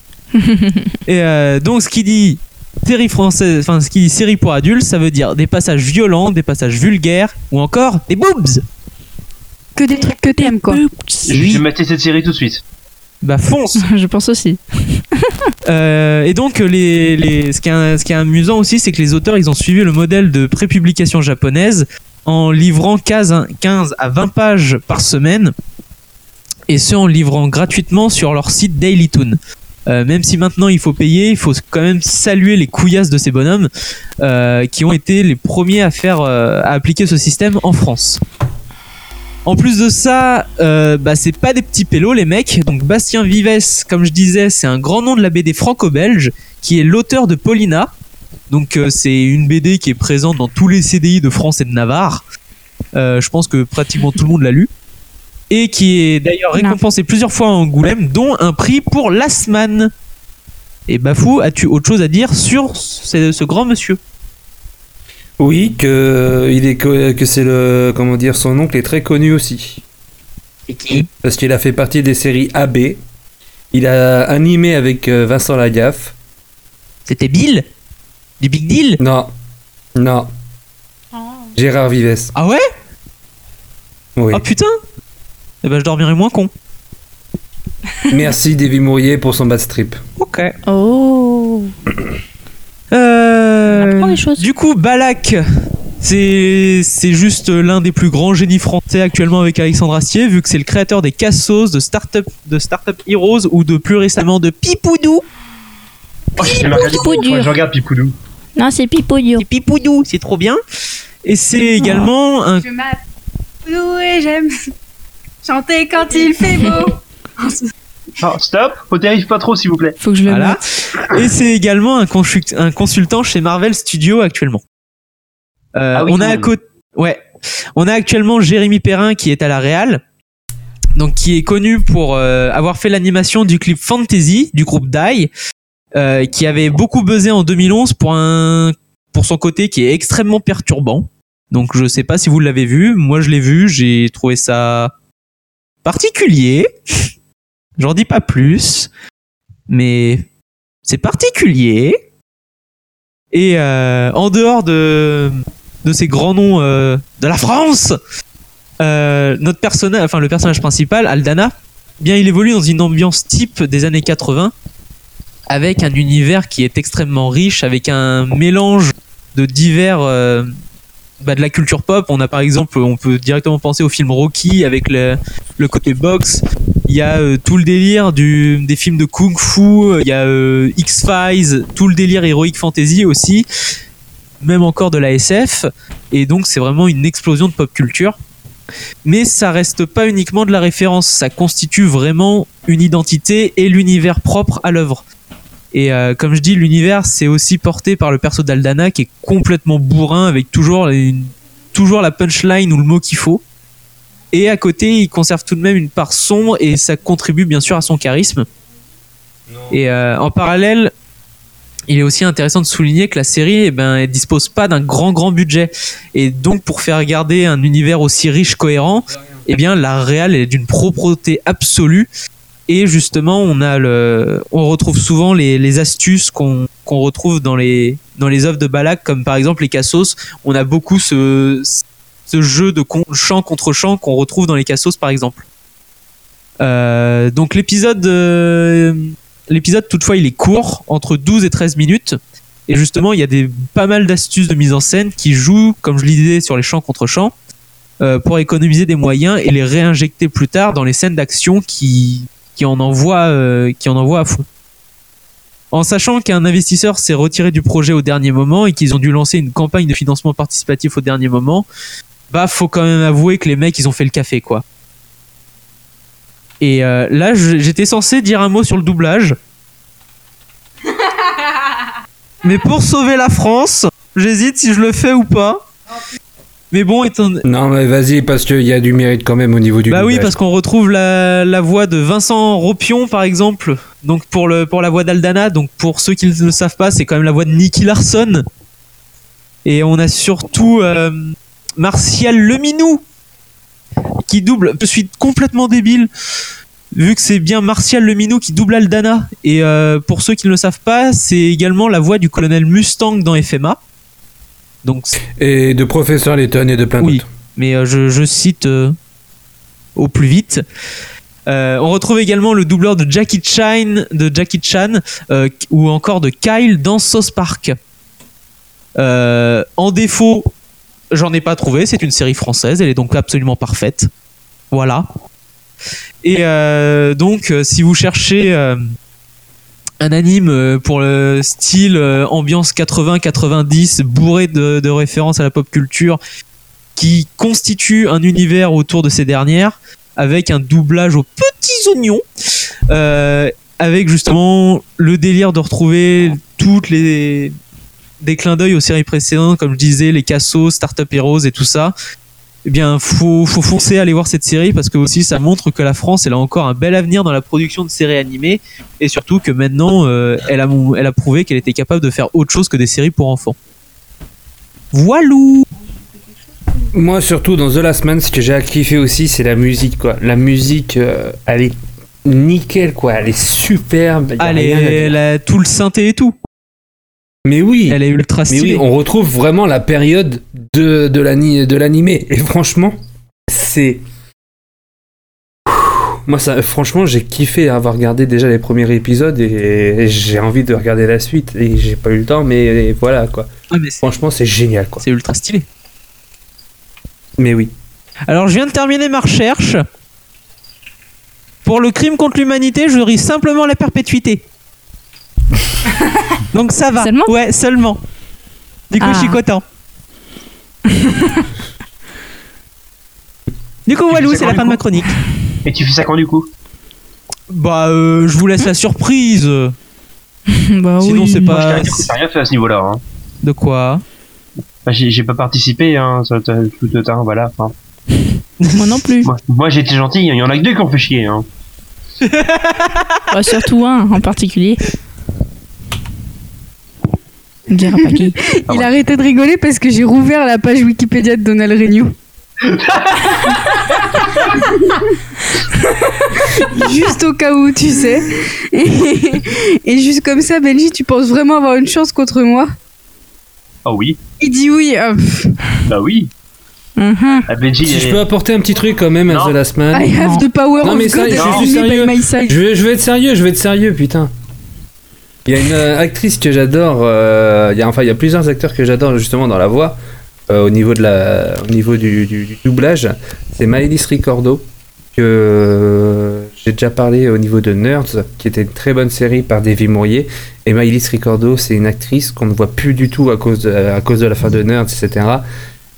Et euh, donc, ce qui dit série française, enfin, ce qui dit série pour adultes, ça veut dire des passages violents, des passages vulgaires, ou encore des boobs. Que des trucs que t'aimes quoi. Je vais mater cette série tout de suite. Bah fonce Je pense aussi. Euh, et donc, les, les- ce, qui est, ce qui est amusant aussi, c'est que les auteurs, ils ont suivi le modèle de prépublication japonaise en livrant 15, 15 à 20 pages par semaine, et ce en livrant gratuitement sur leur site Dailytoon. Euh, même si maintenant il faut payer, il faut quand même saluer les couillasses de ces bonhommes euh, qui ont été les premiers à faire euh, à appliquer ce système en France. En plus de ça, euh, bah, c'est pas des petits pélos les mecs. Donc Bastien Vives, comme je disais, c'est un grand nom de la BD franco-belge qui est l'auteur de Paulina. Donc euh, c'est une BD qui est présente dans tous les CDI de France et de Navarre. Euh, je pense que pratiquement tout le monde l'a lu. Et qui est d'ailleurs récompensé plusieurs fois à Angoulême, dont un prix pour Lasman. Et Bafou, as-tu autre chose à dire sur ce, ce grand monsieur? Oui, que il est co- que c'est le comment dire son oncle est très connu aussi. Et qui Parce qu'il a fait partie des séries AB. Il a animé avec euh, Vincent Lagaffe. C'était Bill? Du Big Deal? Non, non. Gérard Vives. Ah ouais? Oui. Ah putain Eh ben je dormirai moins con. Merci Davy Mourier pour son bad strip. Ok. Oh. Euh, Choses. Du coup, Balak, c'est c'est juste l'un des plus grands génies français actuellement avec Alexandre Astier, vu que c'est le créateur des Cassos, de Startup, de Startup Heroes ou de plus récemment de Pipoudou. Oh, regardé- Pipoudou. Je regarde Pipoudou. Non, c'est Pipodio. Et Pipoudou, c'est trop bien. Et c'est également un Je m'appelle et j'aime chanter quand il fait beau. Ah, stop, faut t'arrive pas trop s'il vous plaît. Faut que je le Voilà. Et c'est également un, consu- un consultant chez Marvel Studios actuellement. Euh, Ah oui, on a à côté, ouais, on a actuellement Jérémy Perrin qui est à la Real, donc qui est connu pour euh, avoir fait l'animation du clip Fantasy du groupe Die, euh, qui avait beaucoup buzzé en 2011 pour un pour son côté qui est extrêmement perturbant. Donc je sais pas si vous l'avez vu, moi je l'ai vu, j'ai trouvé ça particulier. J'en dis pas plus, mais c'est particulier. Et euh, en dehors de, de ces grands noms euh, de la France, euh, notre personnage, enfin le personnage principal, Aldana, bien il évolue dans une ambiance type des années 80, avec un univers qui est extrêmement riche, avec un mélange de divers bah, de la culture pop. On a par exemple, on peut directement penser au film Rocky avec le, le côté boxe. Il y a euh, tout le délire du, des films de kung fu. Il y a euh, X-Files, tout le délire heroic fantasy aussi. Même encore de la SF. Et donc c'est vraiment une explosion de pop culture. Mais ça reste pas uniquement de la référence. Ça constitue vraiment une identité et l'univers propre à l'œuvre. Et euh, comme je dis, l'univers c'est aussi porté par le perso d'Aldana qui est complètement bourrin avec toujours, une- toujours la punchline ou le mot qu'il faut. Et à côté, il conserve tout de même une part sombre et ça contribue bien sûr à son charisme. Et euh, en parallèle, il est aussi intéressant de souligner que la série, eh ben, elle dispose pas d'un grand grand budget. Et donc, pour faire garder un univers aussi riche, cohérent, eh bien, la réal est d'une propreté absolue. Et justement, on a le, on retrouve souvent les, astuces qu'on retrouve dans les dans les œuvres de Balak, comme par exemple les Cassos. On a beaucoup ce ce jeu de con- chant contre chant qu'on retrouve dans les Cassos, par exemple. Euh, donc l'épisode euh, l'épisode toutefois il est court entre 12 et 13 minutes et justement il y a des pas mal d'astuces de mise en scène qui jouent comme je disais sur les chants contre chants euh, pour économiser des moyens et les réinjecter plus tard dans les scènes d'action qui qui en envoient euh, qui en envoient à fond en sachant qu'un investisseur s'est retiré du projet au dernier moment et qu'ils ont dû lancer une campagne de financement participatif au dernier moment bah faut quand même avouer que les mecs ils ont fait le café quoi et euh, là, j'étais censé dire un mot sur le doublage. Mais pour sauver la France, j'hésite si je le fais ou pas. Mais bon, étant... Non mais vas-y parce qu'il y a du mérite quand même au niveau du Bah oui, parce qu'on retrouve la, la voix de Vincent Ropion, par exemple. Donc pour, le, pour la voix d'Aldana. Donc pour ceux qui ne le savent pas, c'est quand même la voix de Nicky Larson. Et on a surtout euh, Martial Leminou qui double. Je suis complètement débile. Vu que c'est bien Martial Leminou qui double Aldana. Et euh, pour ceux qui ne le savent pas, c'est également la voix du colonel Mustang dans FMA. Donc Et de professeur Layton et de plein oui, d'autres. mais euh, je, je cite euh, au plus vite. Euh, on retrouve également le doubleur de Jackie Chan, de Jackie Chan euh, ou encore de Kyle dans South Park. Euh, en défaut, j'en ai pas trouvé. C'est une série française. Elle est donc absolument parfaite. Voilà. Et donc, si vous cherchez un anime euh, pour le style euh, ambiance 80-90, bourré de, références à la pop culture, qui constitue un univers autour de ces dernières, avec un doublage aux petits oignons, euh, avec justement le délire de retrouver toutes les des clins d'œil aux séries précédentes, comme je disais, les Cassos, Startup Heroes et tout ça. Eh bien, faut, faut foncer aller voir cette série parce que aussi ça montre que la France, elle a encore un bel avenir dans la production de séries animées et surtout que maintenant, euh, elle, a, elle a prouvé qu'elle était capable de faire autre chose que des séries pour enfants. Voilou Moi, surtout dans The Last Man, ce que j'ai kiffé aussi, c'est la musique, quoi. La musique, euh, elle est nickel, quoi. Elle est superbe. elle a tout le synthé et tout. Mais oui, Elle est ultra mais stylée. oui, on retrouve vraiment la période de, de l'ani- de l'animé. Et franchement, c'est. Moi, ça, franchement, j'ai kiffé avoir regardé déjà les premiers épisodes et, j'ai envie de regarder la suite. Et j'ai pas eu le temps, mais voilà, quoi. Ah, mais Franchement, c'est génial, quoi. c'est ultra stylé. Mais oui. Alors, je viens de terminer ma recherche. Pour le crime contre l'humanité, je ris simplement la perpétuité. Donc ça va. Seulement Ouais, seulement. Du coup, Ah. je suis content. du coup, Walou, c'est la fin de ma chronique. Et tu fais ça quand du coup? Bah, euh, je vous laisse la surprise. bah Sinon, oui. c'est Moi, je pas. t'arrête, écoute, t'as rien fait à ce niveau-là. Hein. De quoi? Bah, j'ai j'ai pas participé, hein, ça, t'as- tout le temps, voilà. hein. Moi non plus. Moi, moi, j'ai été gentil, il y en a que deux qui ont fait chier. Hein. Bah, surtout un en particulier. On dira pas qui. Ah Il ouais. a arrêté de rigoler parce que j'ai rouvert la page Wikipédia de Donald Renew. juste au cas où, tu sais. Et, et juste comme ça, Benji, tu penses vraiment avoir une chance contre moi? Ah oui, Il dit oui. ah, bah oui. Ah, Benji, Si je est- peux apporter un petit truc quand même à. The Last Man. I have the power Non, of mais ça, God je suis sérieux. Je vais, je vais être sérieux, je vais être sérieux, putain. Il y a une euh, actrice que j'adore, euh, il y a, enfin il y a plusieurs acteurs que j'adore justement dans la voix, euh, au niveau, de la, au niveau du, du- du doublage. C'est Maëlys Ricordo, que euh, j'ai déjà parlé au niveau de Nerds, qui était une très bonne série par Davy Mourier. Et Maëlys Ricordo, c'est une actrice qu'on ne voit plus du tout à cause de, à cause de la fin de Nerds, etc.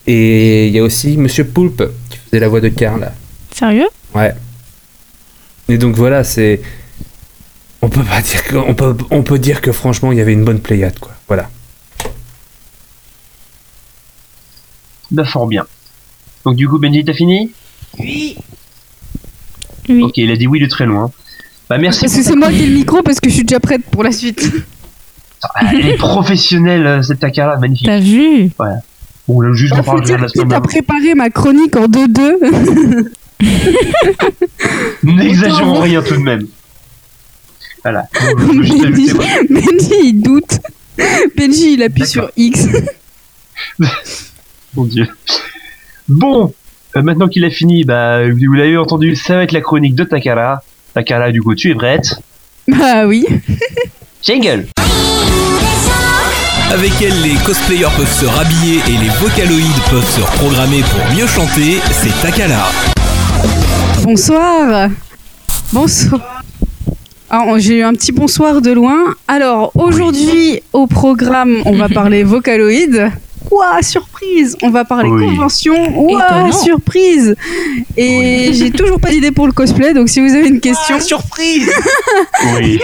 Et il y a aussi Monsieur Poulpe, qui faisait la voix de Karl. Sérieux? Ouais. Et donc voilà, c'est. On peut pas dire que. On peut, on peut dire que franchement, il y avait une bonne pléiade, quoi. Voilà. bah, fort bien. Donc du coup, Benji, t'as fini? Oui. Ok, il a dit oui de très loin. Bah merci. Parce que c'est moi qui ai le micro parce que je suis déjà prête pour la suite. Ah, Elle est professionnelle, euh, cette Takara, magnifique. T'as vu? Bon, là, juste on Faut parle de la semaine t'as préparé ma chronique en 2-2. N'exagérons rien tout de même. Voilà. Benji. Benji, il doute. Benji, il appuie sur. X. Mon dieu. Bon, euh, maintenant qu'il a fini, bah, vous l'avez entendu, ça va être la chronique de Takara. Takara, du coup, tu es prête? Bah oui. Jingle Avec elle, les cosplayers peuvent se rhabiller et les vocaloïdes peuvent se reprogrammer pour mieux chanter, c'est Takala. Bonsoir. Bonsoir. Ah, J'ai eu un petit bonsoir de loin. Alors, aujourd'hui, au programme, on va parler Vocaloid. Ouah, surprise On va parler Oui. convention. Ouah, Étonnant. surprise Et j'ai toujours pas d'idée pour le cosplay, donc si vous avez une question, surprise Oui.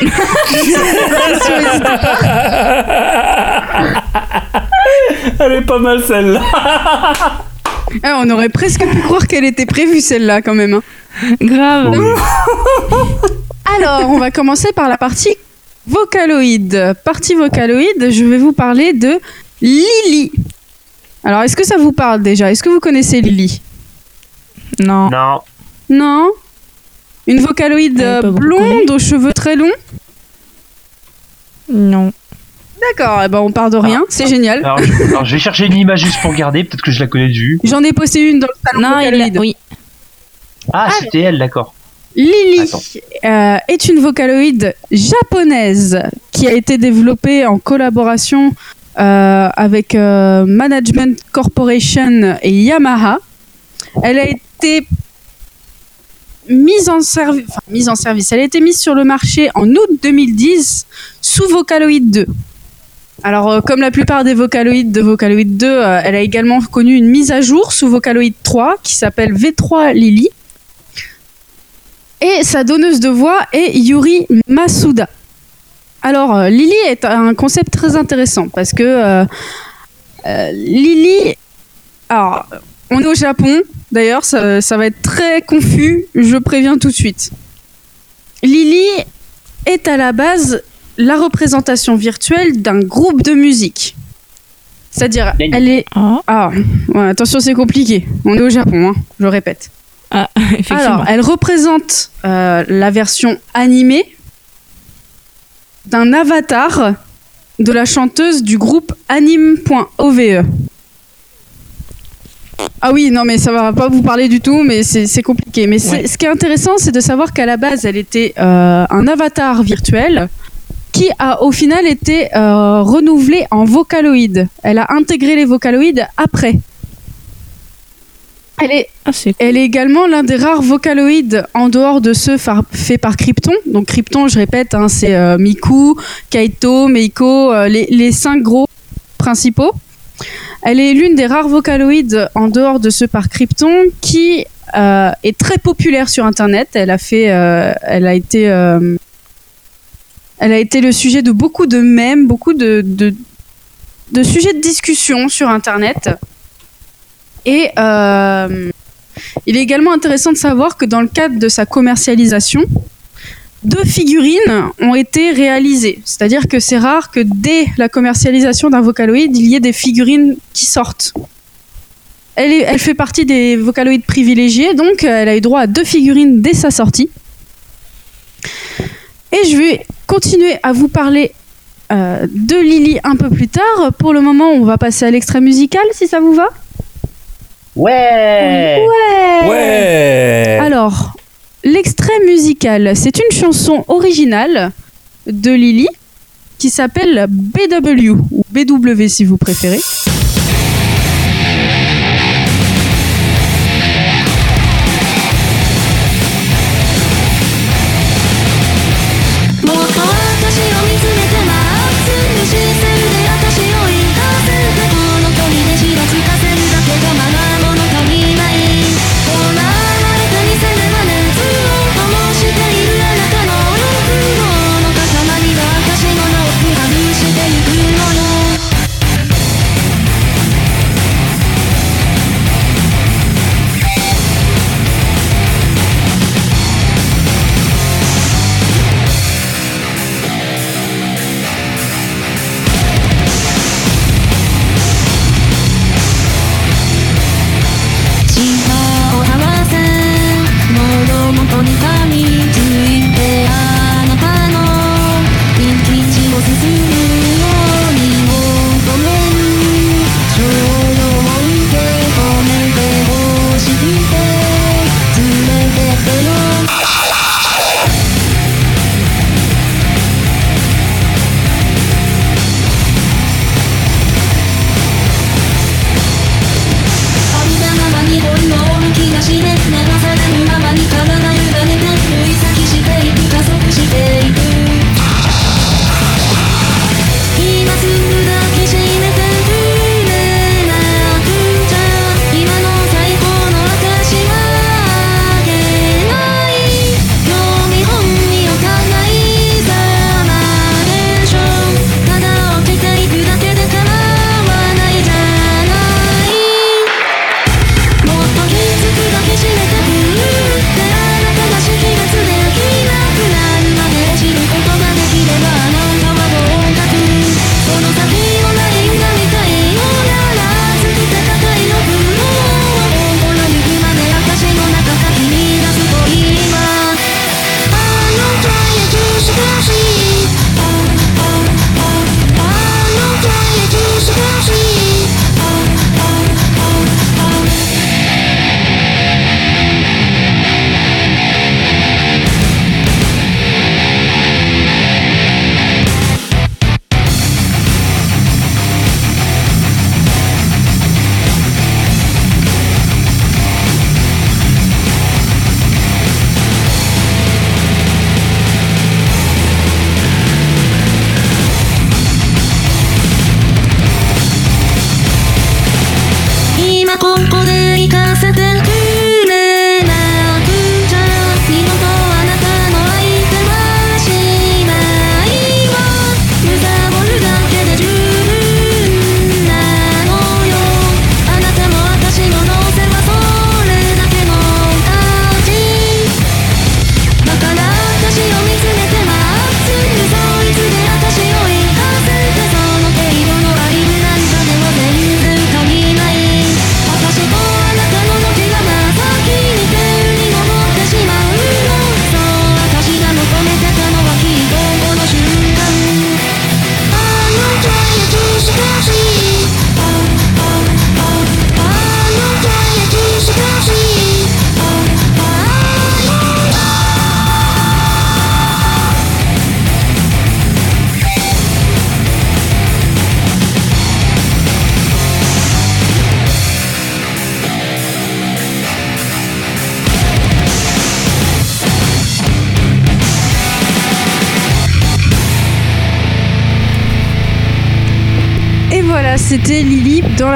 Elle est pas mal celle-là. Ah, on aurait presque pu croire qu'elle était prévue celle-là quand même. hein. Grave. Alors, on va commencer par la partie Vocaloid. Partie Vocaloid, je vais vous parler de Lily. Alors, est-ce que ça vous parle déjà? Est-ce que vous connaissez Lily? Non. Non. Non? Une Euh, beaucoup blonde aux cheveux très longs? Non. D'accord, eh ben on part de rien, c'est génial. Alors je, alors, je vais chercher une image juste pour regarder, peut-être que je la connais de vue. J'en ai posté une dans le salon Non, il Vocaloid. a... Oui. Ah, c'était elle, d'accord. Lily euh, est une vocaloïde japonaise qui a été développée en collaboration euh, avec euh, Management Corporation et Yamaha. Elle a été mise en, servi- enfin, mise en service. Elle a été mise sur le marché en août 2010 sous Vocaloid 2. Alors, comme la plupart des Vocaloids de Vocaloid 2, euh, elle a également connu une mise à jour sous Vocaloid 3 qui s'appelle V3 Lily. Et sa donneuse de voix est Yuri Masuda. Alors, euh, Lily est un concept très intéressant parce que euh, euh, Lily. Alors, on est au Japon, d'ailleurs, ça, ça va être très confus, je préviens tout de suite. Lily est à la base la représentation virtuelle d'un groupe de musique. C'est-à-dire, elle est. Ah, Ah, ouais, attention, c'est compliqué. On est au Japon, hein, je répète. Ah. Alors, elle représente euh, la version animée d'un avatar de la chanteuse du groupe anime.ove. Ah oui, non, mais ça va pas vous parler du tout, mais c'est compliqué. Mais Ouais. ce qui est intéressant, c'est de savoir qu'à la base, elle était euh, un avatar virtuel qui a au final été euh, renouvelé en vocaloïde. Elle a intégré les vocaloïdes après. Elle est Ah, elle est également l'un des rares vocaloïdes en dehors de ceux faits par Krypton. Donc Krypton, je répète, hein, c'est euh, Miku, Kaito, Meiko, euh, les, les cinq gros principaux. Elle est l'une des rares vocaloïdes en dehors de ceux par Krypton qui euh, est très populaire sur Internet. Elle a fait, elle a été, elle a été le sujet de beaucoup de mèmes, beaucoup de, de, de sujets de discussion sur Internet. Et euh, il est également intéressant de savoir que dans le cadre de sa commercialisation, deux figurines ont été réalisées. C'est-à-dire que c'est rare que dès la commercialisation d'un vocaloïde, il y ait des figurines qui sortent. Elle, est- elle fait partie des vocaloïdes privilégiés, donc elle a eu droit à deux figurines dès sa sortie. Et je vais continuer à vous parler euh, de Lily un peu plus tard. Pour le moment, on va passer à l'extrait musical, si ça vous va. Ouais. Ouais. Ouais. Alors, l'extrait musical, c'est une chanson originale de Lily qui s'appelle BW ou BW si vous préférez.「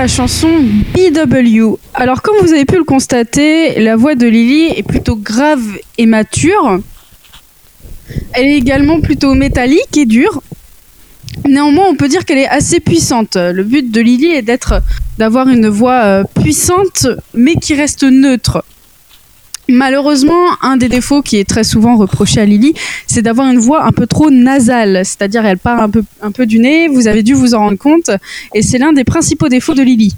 la chanson BW. Alors comme vous avez pu le constater, la voix de Lily est plutôt grave et mature. Elle est également plutôt métallique et dure. Néanmoins, on peut dire qu'elle est assez puissante. Le but de Lily est d'être d'avoir une voix euh, puissante mais qui reste neutre. Malheureusement, un des défauts qui est très souvent reproché à Lily, c'est d'avoir une voix un peu trop nasale, c'est-à-dire elle part un peu, un peu du nez, vous avez dû vous en rendre compte, et c'est l'un des principaux défauts de Lily.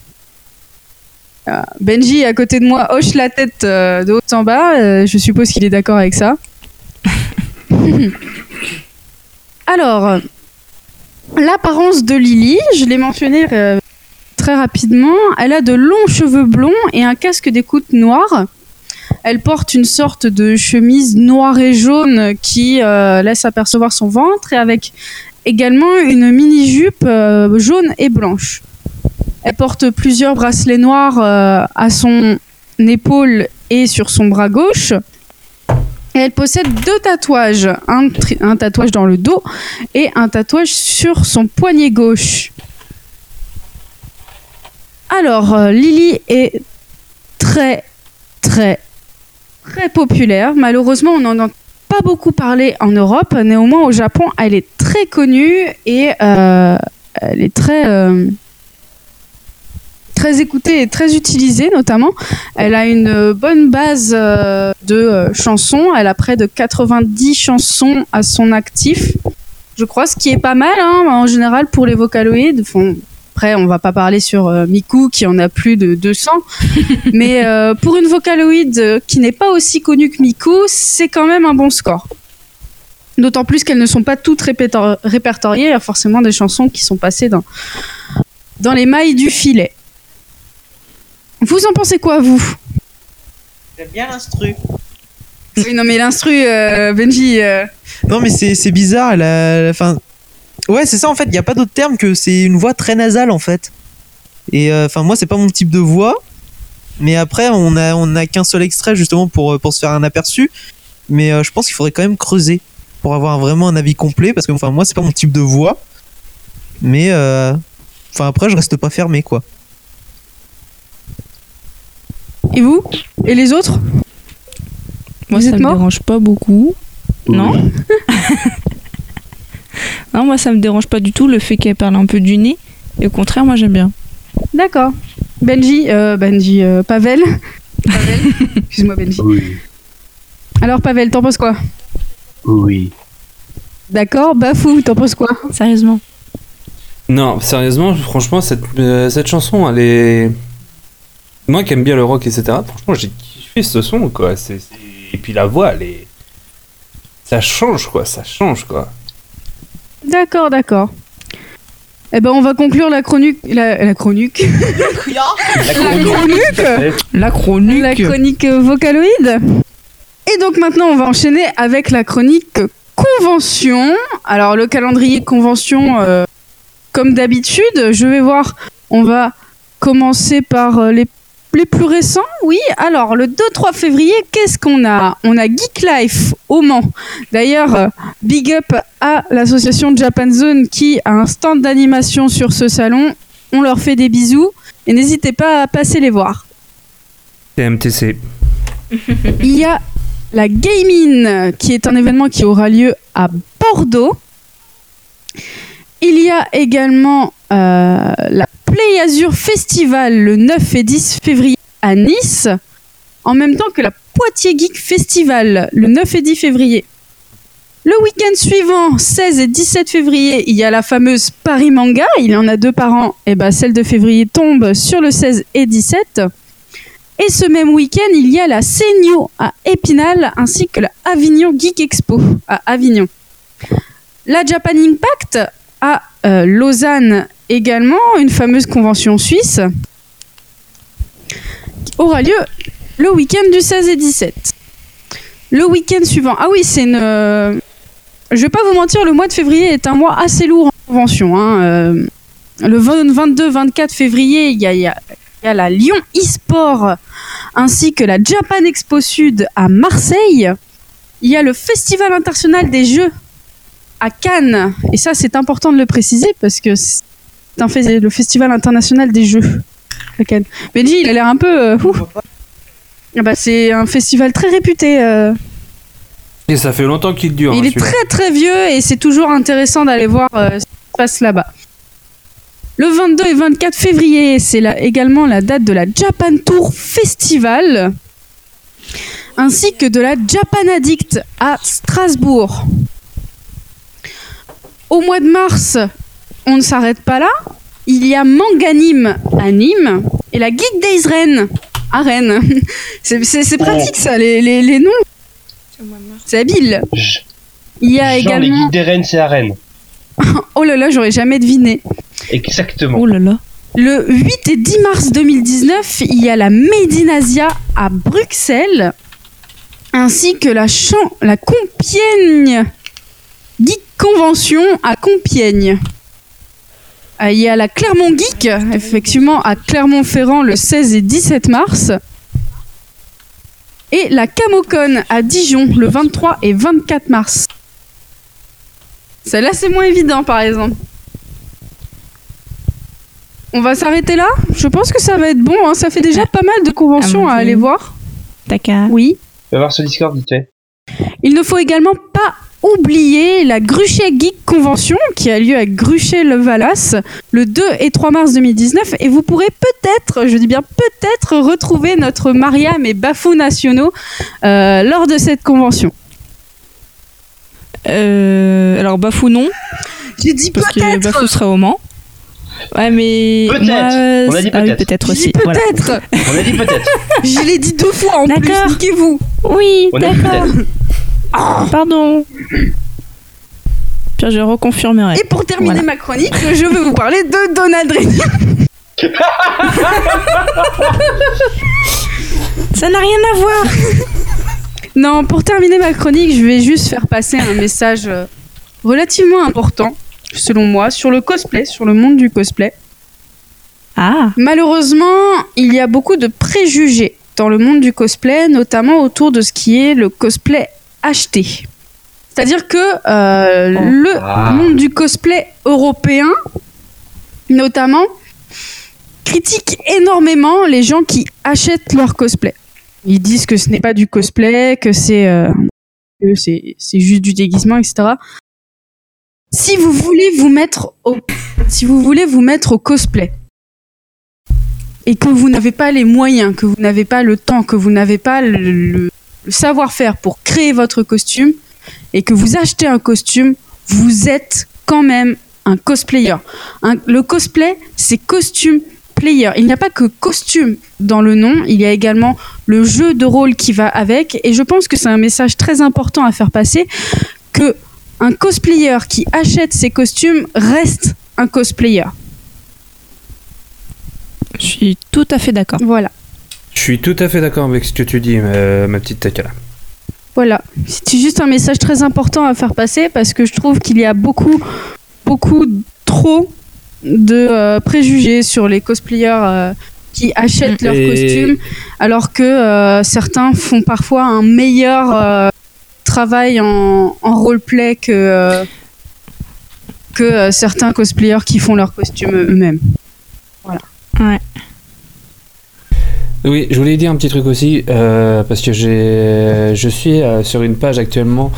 Euh, Benji, à côté de moi, hoche la tête euh, de haut en bas, euh, je suppose qu'il est d'accord avec ça. Alors, l'apparence de Lily, je l'ai mentionné très rapidement, elle a de longs cheveux blonds et un casque d'écoute noir. Elle porte une sorte de chemise noire et jaune qui euh, laisse apercevoir son ventre et avec également une mini-jupe euh, jaune et blanche. Elle porte plusieurs bracelets noirs euh, à son épaule et sur son bras gauche. Elle possède deux tatouages, un, tatouage dans le dos et un tatouage sur son poignet gauche. Alors, Lily est très, très, très populaire. Malheureusement, on n'en entend pas beaucoup parler en Europe. Néanmoins, au Japon, elle est très connue et euh, elle est très, euh, très écoutée et très utilisée, notamment. Elle a une bonne base euh, de chansons. Elle a près de 90 chansons à son actif. Je crois, ce qui est pas mal, hein, en général, pour les vocaloïdes. Après, on va pas parler sur euh, Miku qui en a plus de 200, mais euh, pour une vocaloïde euh, qui n'est pas aussi connue que Miku, c'est quand même un bon score. D'autant plus qu'elles ne sont pas toutes répertoriées, il y a forcément des chansons qui sont passées dans, dans les mailles du filet. Vous en pensez quoi, vous? J'aime bien l'instru. Oui, non, mais l'instru, euh, Benji. euh, Non, mais c'est c'est bizarre. Ouais, c'est ça en fait. Il n'y a pas d'autre terme que c'est une voix très nasale en fait. Et euh, enfin, moi, c'est pas mon type de voix. Mais après, on a, on a qu'un seul extrait justement pour, euh, pour se faire un aperçu. Mais euh, je pense qu'il faudrait quand même creuser pour avoir vraiment un avis complet parce que enfin, moi, c'est pas mon type de voix. Mais euh, enfin, après, je reste pas fermé quoi. Et vous? Et les autres? Moi, Vous ça me dérange pas beaucoup. Non? Non, moi, ça me dérange pas du tout le fait qu'elle parle un peu du nez. Et au contraire, moi, j'aime bien. D'accord. Benji, euh, Benji, euh, Pavel. Pavel. Excuse-moi, Benji. Oui, Alors, Pavel, t'en penses quoi? Oui. D'accord. Bafou, t'en penses quoi? Sérieusement. Non, sérieusement, franchement, cette, euh, cette chanson, elle est. Moi qui aime bien le rock, etc., franchement, j'ai kiffé ce son, quoi. C'est- Et puis la voix, elle est. Ça change, quoi, ça change, quoi. D'accord, d'accord. Eh ben, on va conclure la chronique. La, la chronique. la chronique. La chronique. La chronique vocaloïde. Et donc maintenant, on va enchaîner avec la chronique convention. Alors le calendrier convention, euh, comme d'habitude, je vais voir. On va commencer par euh, les, les plus récents. Oui, alors le 2-3 février, qu'est-ce qu'on a? On a Geek Life au Mans. D'ailleurs, euh, big up à l'association Japan Zone qui a un stand d'animation sur ce salon. On leur fait des bisous. Et n'hésitez pas à passer les voir. TMTC. Il y a la Gaming, qui est un événement qui aura lieu à Bordeaux. Il y a également euh, la Play Azure Festival le 9 et 10 février à Nice, en même temps que la Poitiers Geek Festival le 9 et 10 février. Le week-end suivant, 16 et 17 février, il y a la fameuse Paris Manga. Il en a deux par an. Et ben, celle de février tombe sur le 16 et 17. Et ce même week-end, il y a la Seigno à Épinal ainsi que la Avignon Geek Expo à Avignon. La Japan Impact à euh, Lausanne également, une fameuse convention suisse, aura lieu le week-end du 16 et 17. Le week-end suivant, ah oui, c'est une. euh, je vais pas vous mentir, le mois de février est un mois assez lourd en convention. hein, euh, le 22-24 février, il y a, la Lyon e-sport ainsi que la Japan Expo Sud à Marseille. Il y a le Festival international des jeux à Cannes. Et ça, c'est important de le préciser parce que un fes- le Festival international des jeux à Cannes. Benji, il a l'air un peu. euh. Ah bah, c'est un festival très réputé. euh. Et ça fait longtemps qu'il dure. il hein, est très très vieux et c'est toujours intéressant d'aller voir euh, ce qui se passe là-bas. Le 22 et 24 février, c'est également la date de la Japan Tour Festival, ainsi que de la Japan Addict à Strasbourg. Au mois de mars, on ne s'arrête pas là. Il y a Manganime à Nîmes et la Geek Days Rennes à Rennes. C'est- C'est c'est pratique ça, les, les- les noms. C'est habile. Il y a Genre les également. guides des Rennes, c'est à Rennes. Oh là là, j'aurais jamais deviné. Exactement. Oh là là. Le 8 et 10 mars 2019, il y a la Made in Asia à Bruxelles, ainsi que la, Champ la Compiègne Geek Convention à Compiègne. Euh, Il y a la Clermont Geek, effectivement, à Clermont-Ferrand le 16 et 17 mars. Et la Camocon à Dijon le 23 et 24 mars. Celle-là, c'est moins évident, par exemple. On va s'arrêter là? Je pense que ça va être bon. hein. Ça fait déjà pas mal de conventions Ah, à aller voir. Taka. Oui. Va voir sur Discord vite fait. Il ne faut également pas oublier la Gruchet Geek Convention qui a lieu à Gruchet-le-Valas le 2 et 3 mars 2019 et vous pourrez peut-être, je dis bien peut-être, retrouver notre Mariam et Bafou nationaux euh, lors de cette convention. Euh, alors Bafou non, J'ai dit parce que Bafou sera au Mans. Ouais mais Peut-être. moi, On a dit ah oui, peut-être. aussi. Voilà. peut-être On a dit peut-être. Je l'ai dit deux fois en plus, D'accord. niquez-vous Oui, On a dit d'accord. Peut-être. Pardon. Puis je reconfirmerai. Et pour terminer Voilà. ma chronique, je vais vous parler de Donald. Ça n'a rien à voir. Non, pour terminer ma chronique, je vais juste faire passer un message euh, relativement important, selon moi, sur le cosplay, sur le monde du cosplay. Ah. Malheureusement, il y a beaucoup de préjugés dans le monde du cosplay, notamment autour de ce qui est le cosplay acheté. C'est-à-dire que euh, le Ah. monde du cosplay européen, notamment, critique énormément les gens qui achètent leur cosplay. Ils disent que ce n'est pas du cosplay, que c'est euh, que c'est c'est juste du déguisement, etc. Si vous voulez vous mettre au si vous voulez vous mettre au cosplay et que vous n'avez pas les moyens, que vous n'avez pas le temps, que vous n'avez pas le, le- le savoir-faire pour créer votre costume et que vous achetez un costume, vous êtes quand même un cosplayer. Un- le cosplay, c'est costume player. Il n'y a pas que costume dans le nom, il y a également le jeu de rôle qui va avec. Et je pense que c'est un message très important à faire passer que un cosplayer qui achète ses costumes reste un cosplayer. Je suis tout à fait d'accord. Voilà. Je suis tout à fait d'accord avec ce que tu dis, ma, ma petite Takala. Voilà, c'est juste un message très important à faire passer parce que je trouve qu'il y a beaucoup, beaucoup trop de euh, préjugés sur les cosplayers euh, qui achètent leurs Et- costumes, alors que euh, certains font parfois un meilleur euh, travail en, en roleplay que, euh, que euh, certains cosplayers qui font leurs costumes eux-mêmes. Oui, je voulais dire un petit truc aussi, euh, parce que j'ai, je suis euh, sur une page actuellement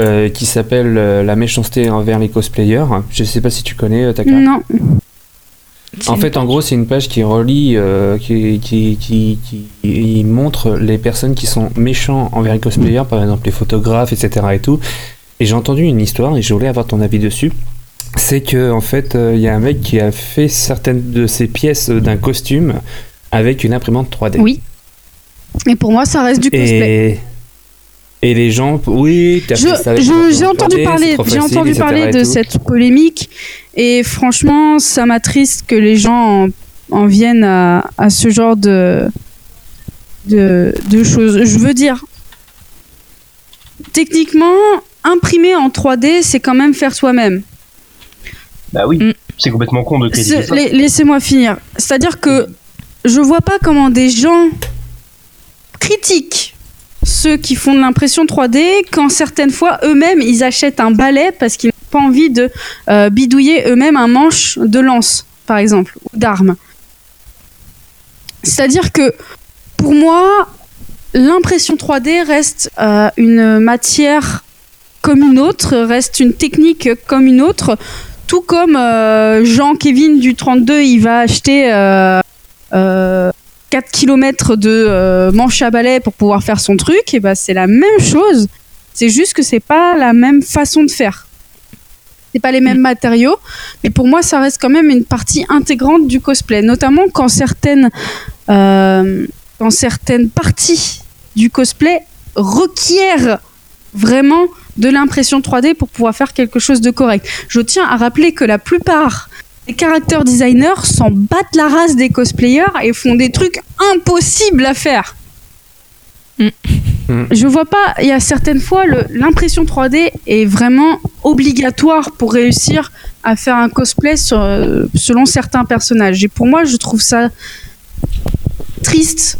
euh, qui s'appelle euh, La méchanceté envers les cosplayers. Je sais pas si tu connais, euh, Taka. Non. En fait, en gros, c'est une page qui relie, euh, qui, qui, qui, qui montre les personnes qui sont méchants envers les cosplayers, par exemple les photographes, etc. et tout. Et j'ai entendu une histoire et je voulais avoir ton avis dessus. C'est que en fait, euh, il y a un mec qui a fait certaines de ses pièces d'un costume avec une imprimante 3D. Oui. Et pour moi, ça reste du cosplay. Et, et les gens, oui, t'as Je- fait ça avec je- une J'ai entendu 3D, parler, j'ai entendu parler de tout. cette polémique et franchement, ça m'attriste que les gens en, en viennent à, à ce genre de, de de choses. Je veux dire, techniquement, imprimer en 3D, c'est quand même faire soi-même. Bah oui, Mm. c'est complètement con de critiquer C'est- ça. la- Laissez-moi finir. C'est-à-dire que je vois pas comment des gens critiquent ceux qui font de l'impression 3D quand certaines fois eux-mêmes ils achètent un balai parce qu'ils n'ont pas envie de euh, bidouiller eux-mêmes un manche de lance, par exemple, ou d'arme. C'est-à-dire que pour moi, l'impression 3D reste euh, une matière comme une autre, reste une technique comme une autre. Tout comme euh, Jean-Kévin du 32, il va acheter euh, 4 km de euh, manche à balai pour pouvoir faire son truc, et ben c'est la même chose. C'est juste que c'est pas la même façon de faire. C'est pas les mêmes matériaux, mais pour moi ça reste quand même une partie intégrante du cosplay, notamment quand certaines, euh, quand certaines parties du cosplay requièrent vraiment de l'impression 3D pour pouvoir faire quelque chose de correct. Je tiens à rappeler que la plupart des character designers s'en battent la race des cosplayers et font des trucs impossibles à faire. Mm. Mm. Je vois pas, il y a certaines fois, l'impression 3D est vraiment obligatoire pour réussir à faire un cosplay sur- euh, selon certains personnages. Et pour moi, je trouve ça triste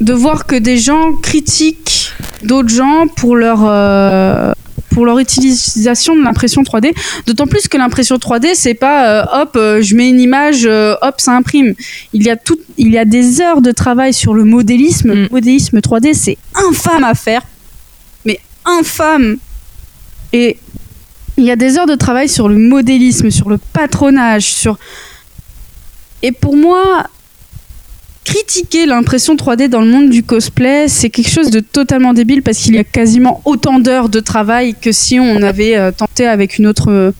de voir que des gens critiquent d'autres gens pour leur euh, pour leur utilisation de l'impression 3D. D'autant plus que l'impression 3D, c'est pas euh, hop, euh, je mets une image, euh, hop, ça imprime. Il y a tout, il y a des heures de travail sur le modélisme. Le Mm. modélisme 3D, c'est infâme à faire, mais infâme. Et il y a des heures de travail sur le modélisme, sur le patronage, sur. Et pour moi, critiquer l'impression 3D dans le monde du cosplay, c'est quelque chose de totalement débile parce qu'il y a quasiment autant d'heures de travail que si on avait euh, tenté avec une autre, euh,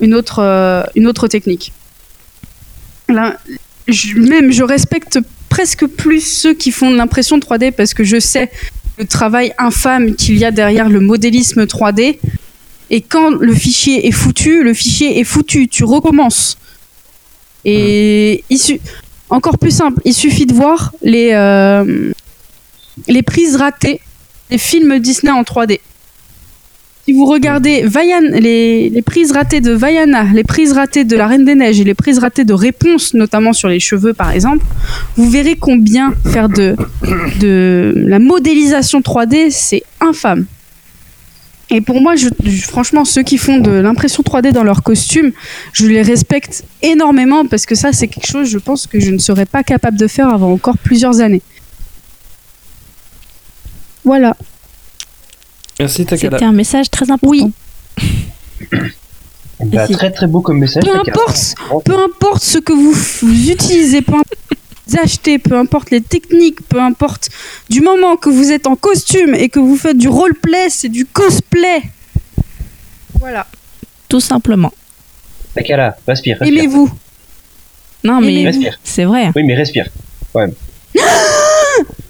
une autre, euh, une autre technique. Là, je- même je respecte presque plus ceux qui font de l'impression 3D parce que je sais le travail infâme qu'il y a derrière le modélisme 3D. Et quand le fichier est foutu, le fichier est foutu, tu recommences. Et il su- encore plus simple, il suffit de voir les, euh, prises ratées des films Disney en 3D. Si vous regardez les prises ratées de Vaiana, les prises ratées de La Reine des Neiges et les prises ratées de Réponse, notamment sur les cheveux par exemple, vous verrez combien faire de, de la modélisation 3D, c'est infâme. Et pour moi, je, je- franchement, ceux qui font de l'impression 3D dans leurs costumes, je les respecte énormément parce que ça, c'est quelque chose, je pense, que je ne serais pas capable de faire avant encore plusieurs années. Voilà. Merci Takada. C'était un message très important. Oui. Bah, très très beau comme message. Peu importe, peu importe ce que vous, vous utilisez, peu importe achetez, peu importe les techniques, peu importe du moment que vous êtes en costume et que vous faites du roleplay, c'est du cosplay. Voilà. Tout simplement. Respire, respire. Aimez-vous. Non, mais Respire. c'est vrai. Oui, mais respire.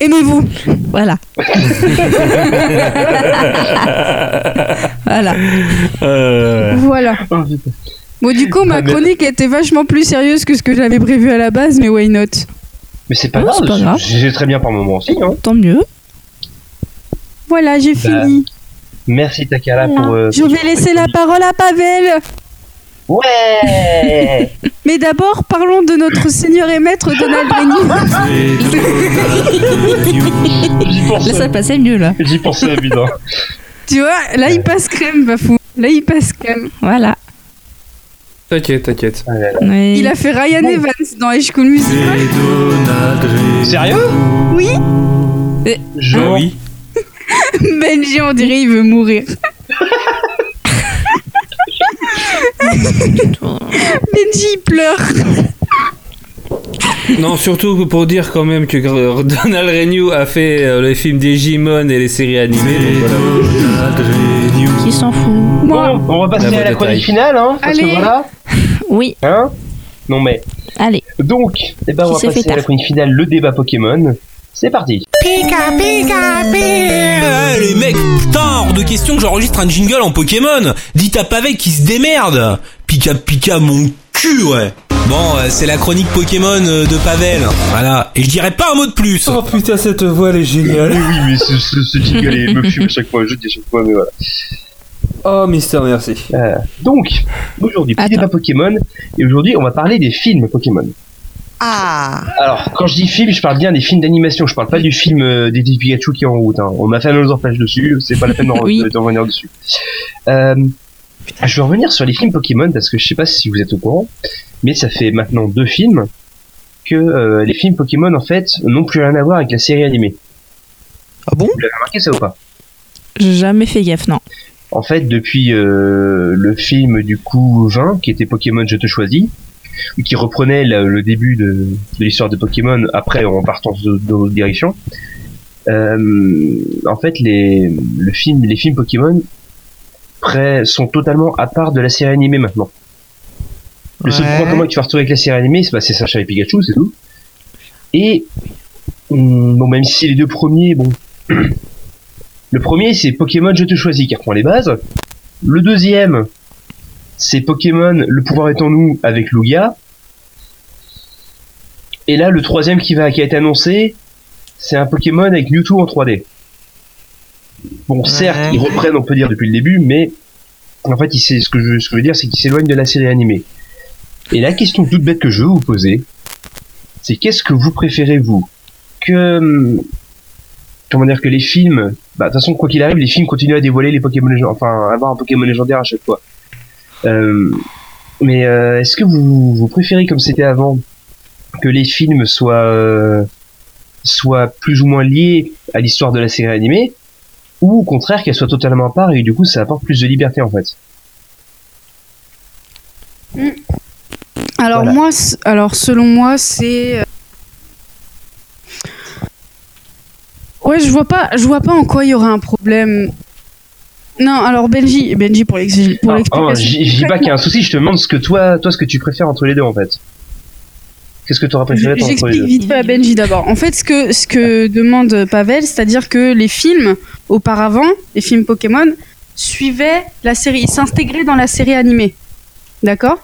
Aimez-vous. Voilà. voilà. Euh, Voilà. Bon, du coup, ma chronique était vachement plus sérieuse que ce que j'avais prévu à la base, mais why not? Mais c'est pas Oh, grave, c'est pas grave. j'ai très bien par moment aussi. Hein. Tant mieux. Voilà, j'ai Bah, fini. Merci Takara pour. euh, Je vais laisser la parole à Pavel. Ouais Mais d'abord, parlons de notre seigneur et maître Donald Renew. J'y Là, ça passait mieux, là. j'y pensais évidemment. tu vois, là, il passe crème, Bafou. Là, il passe crème. Voilà. T'inquiète, t'inquiète. Il a fait Ryan Evans dans High School Musical. Sérieux Oui. Ah oui. Benji, on dirait, il veut mourir. Benji, il pleure. Non, surtout pour dire quand même que euh, Donald Renew a fait euh, les films Digimon et les séries animées. Qui s'en fout Moi, Bon, on va passer La à la chronique finale, hein, parce que Allez. voilà, Oui, hein Non mais, allez. donc, eh ben, on va passer à la chronique finale, le débat Pokémon. C'est parti. Eh, les mecs, putain, hors de question que j'enregistre un jingle en Pokémon. Dites à Pavé qui se démerde. Pika pika mon cul, ouais. Bon, euh, c'est la chronique Pokémon euh, de Pavel. Voilà. Et je dirais pas un mot de plus. Oh putain, cette voix elle est géniale. oui, mais ce, ce, ce jingle il me fume à chaque fois, je dis à chaque fois, mais voilà. Oh, Mister, merci. Euh, donc, aujourd'hui, petit débat Pokémon, et aujourd'hui, on va parler des films Pokémon. Ah Alors, quand je dis film, je parle bien des films d'animation, je parle pas du film euh, des Pikachu qui est en route. Hein. On m'a fait un autre flash dessus, c'est pas la peine d'en Oui. d'en revenir dessus. Euh, je vais revenir sur les films Pokémon parce que je sais pas si vous êtes au courant, mais ça fait maintenant deux films que euh, les films Pokémon en fait n'ont plus rien à voir avec la série animée. Ah bon? Vous l'avez remarqué ça ou pas? J'ai jamais fait gaffe, non. En fait, depuis euh, le film du coup 20, qui était Pokémon Je te choisis, qui reprenait le, le début de, de l'histoire de Pokémon après en partant de, de l'autre direction, euh, en fait, les, le film, les films Pokémon sont totalement à part de la série animée maintenant. Le seul point commun que tu vas retrouver avec la série animée, c'est bah, c'est Sacha et Pikachu, c'est tout. Et hum, bon, même si les deux premiers, bon, le premier c'est Pokémon Je te choisis qui reprend les bases. Le deuxième c'est Pokémon Le pouvoir est en nous avec Lugia. Et là le troisième qui va qui a été annoncé, c'est un Pokémon avec Mewtwo en 3D. Bon, certes, Ouais. ils reprennent, on peut dire depuis le début, mais en fait, il ce que je, ce que je veux dire, c'est qu'ils s'éloignent de la série animée. Et la question toute bête que je veux vous poser, c'est qu'est-ce que vous préférez vous? Que hum, comment dire que les films, bah de toute façon quoi qu'il arrive, les films continuent à dévoiler les Pokémon légendaires, enfin avoir un Pokémon légendaire à chaque fois. Euh, mais euh, est-ce que vous, préférez comme c'était avant? Que les films soient euh, soient plus ou moins liés à l'histoire de la série animée ou au contraire qu'elles soient totalement à part et du coup ça apporte plus de liberté en fait? Alors Voilà. moi, alors selon moi, c'est euh, ouais, je vois pas, je vois pas en quoi il y aurait un problème. Non, alors Benji, Benji pour l'ex- pour Ah, l'explication. je dis pas qu'il y a un souci, je te demande ce que toi, toi ce que tu préfères entre les deux en fait. Qu'est-ce que tu aurais préféré entre les J'explique deux vite fait à Benji d'abord. En fait, ce que, ce que demande Pavel, c'est-à-dire que les films, auparavant, les films Pokémon, suivaient la série, ils s'intégraient dans la série animée. D'accord?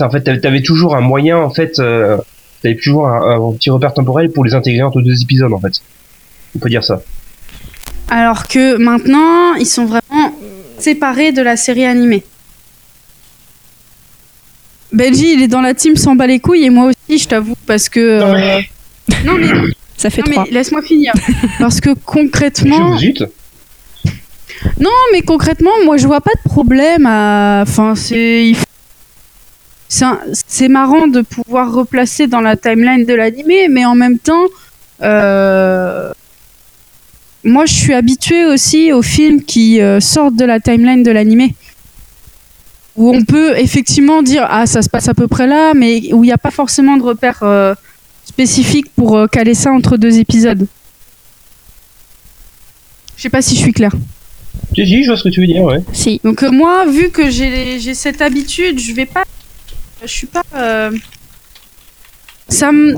En fait, t'avais- toujours un moyen en fait, euh, t'avais toujours un, un petit repère temporel pour les intégrer entre deux épisodes en fait. On peut dire ça. Alors que maintenant, ils sont vraiment séparés de la série animée. Benji, il est dans la team s'en bat les couilles et moi aussi, je t'avoue, parce que. Non, euh, Non mais, Ça fait non, trois. mais laisse-moi finir. Parce que Je concrètement. vous. Non, mais concrètement, moi, je vois pas de problème à. Enfin, c'est. il faut- C'est marrant de pouvoir replacer dans la timeline de l'animé, mais en même temps, euh, moi, je suis habituée aussi aux films qui euh, sortent de la timeline de l'animé. Où on peut effectivement dire, ah, ça se passe à peu près là, mais où il n'y a pas forcément de repère euh, spécifique pour euh, caler ça entre deux épisodes. Je sais pas si je suis claire. Si, si, je vois ce que tu veux dire, ouais. Si. Donc euh, moi, vu que j'ai j'ai cette habitude, je vais pas, je suis pas, euh, ça me,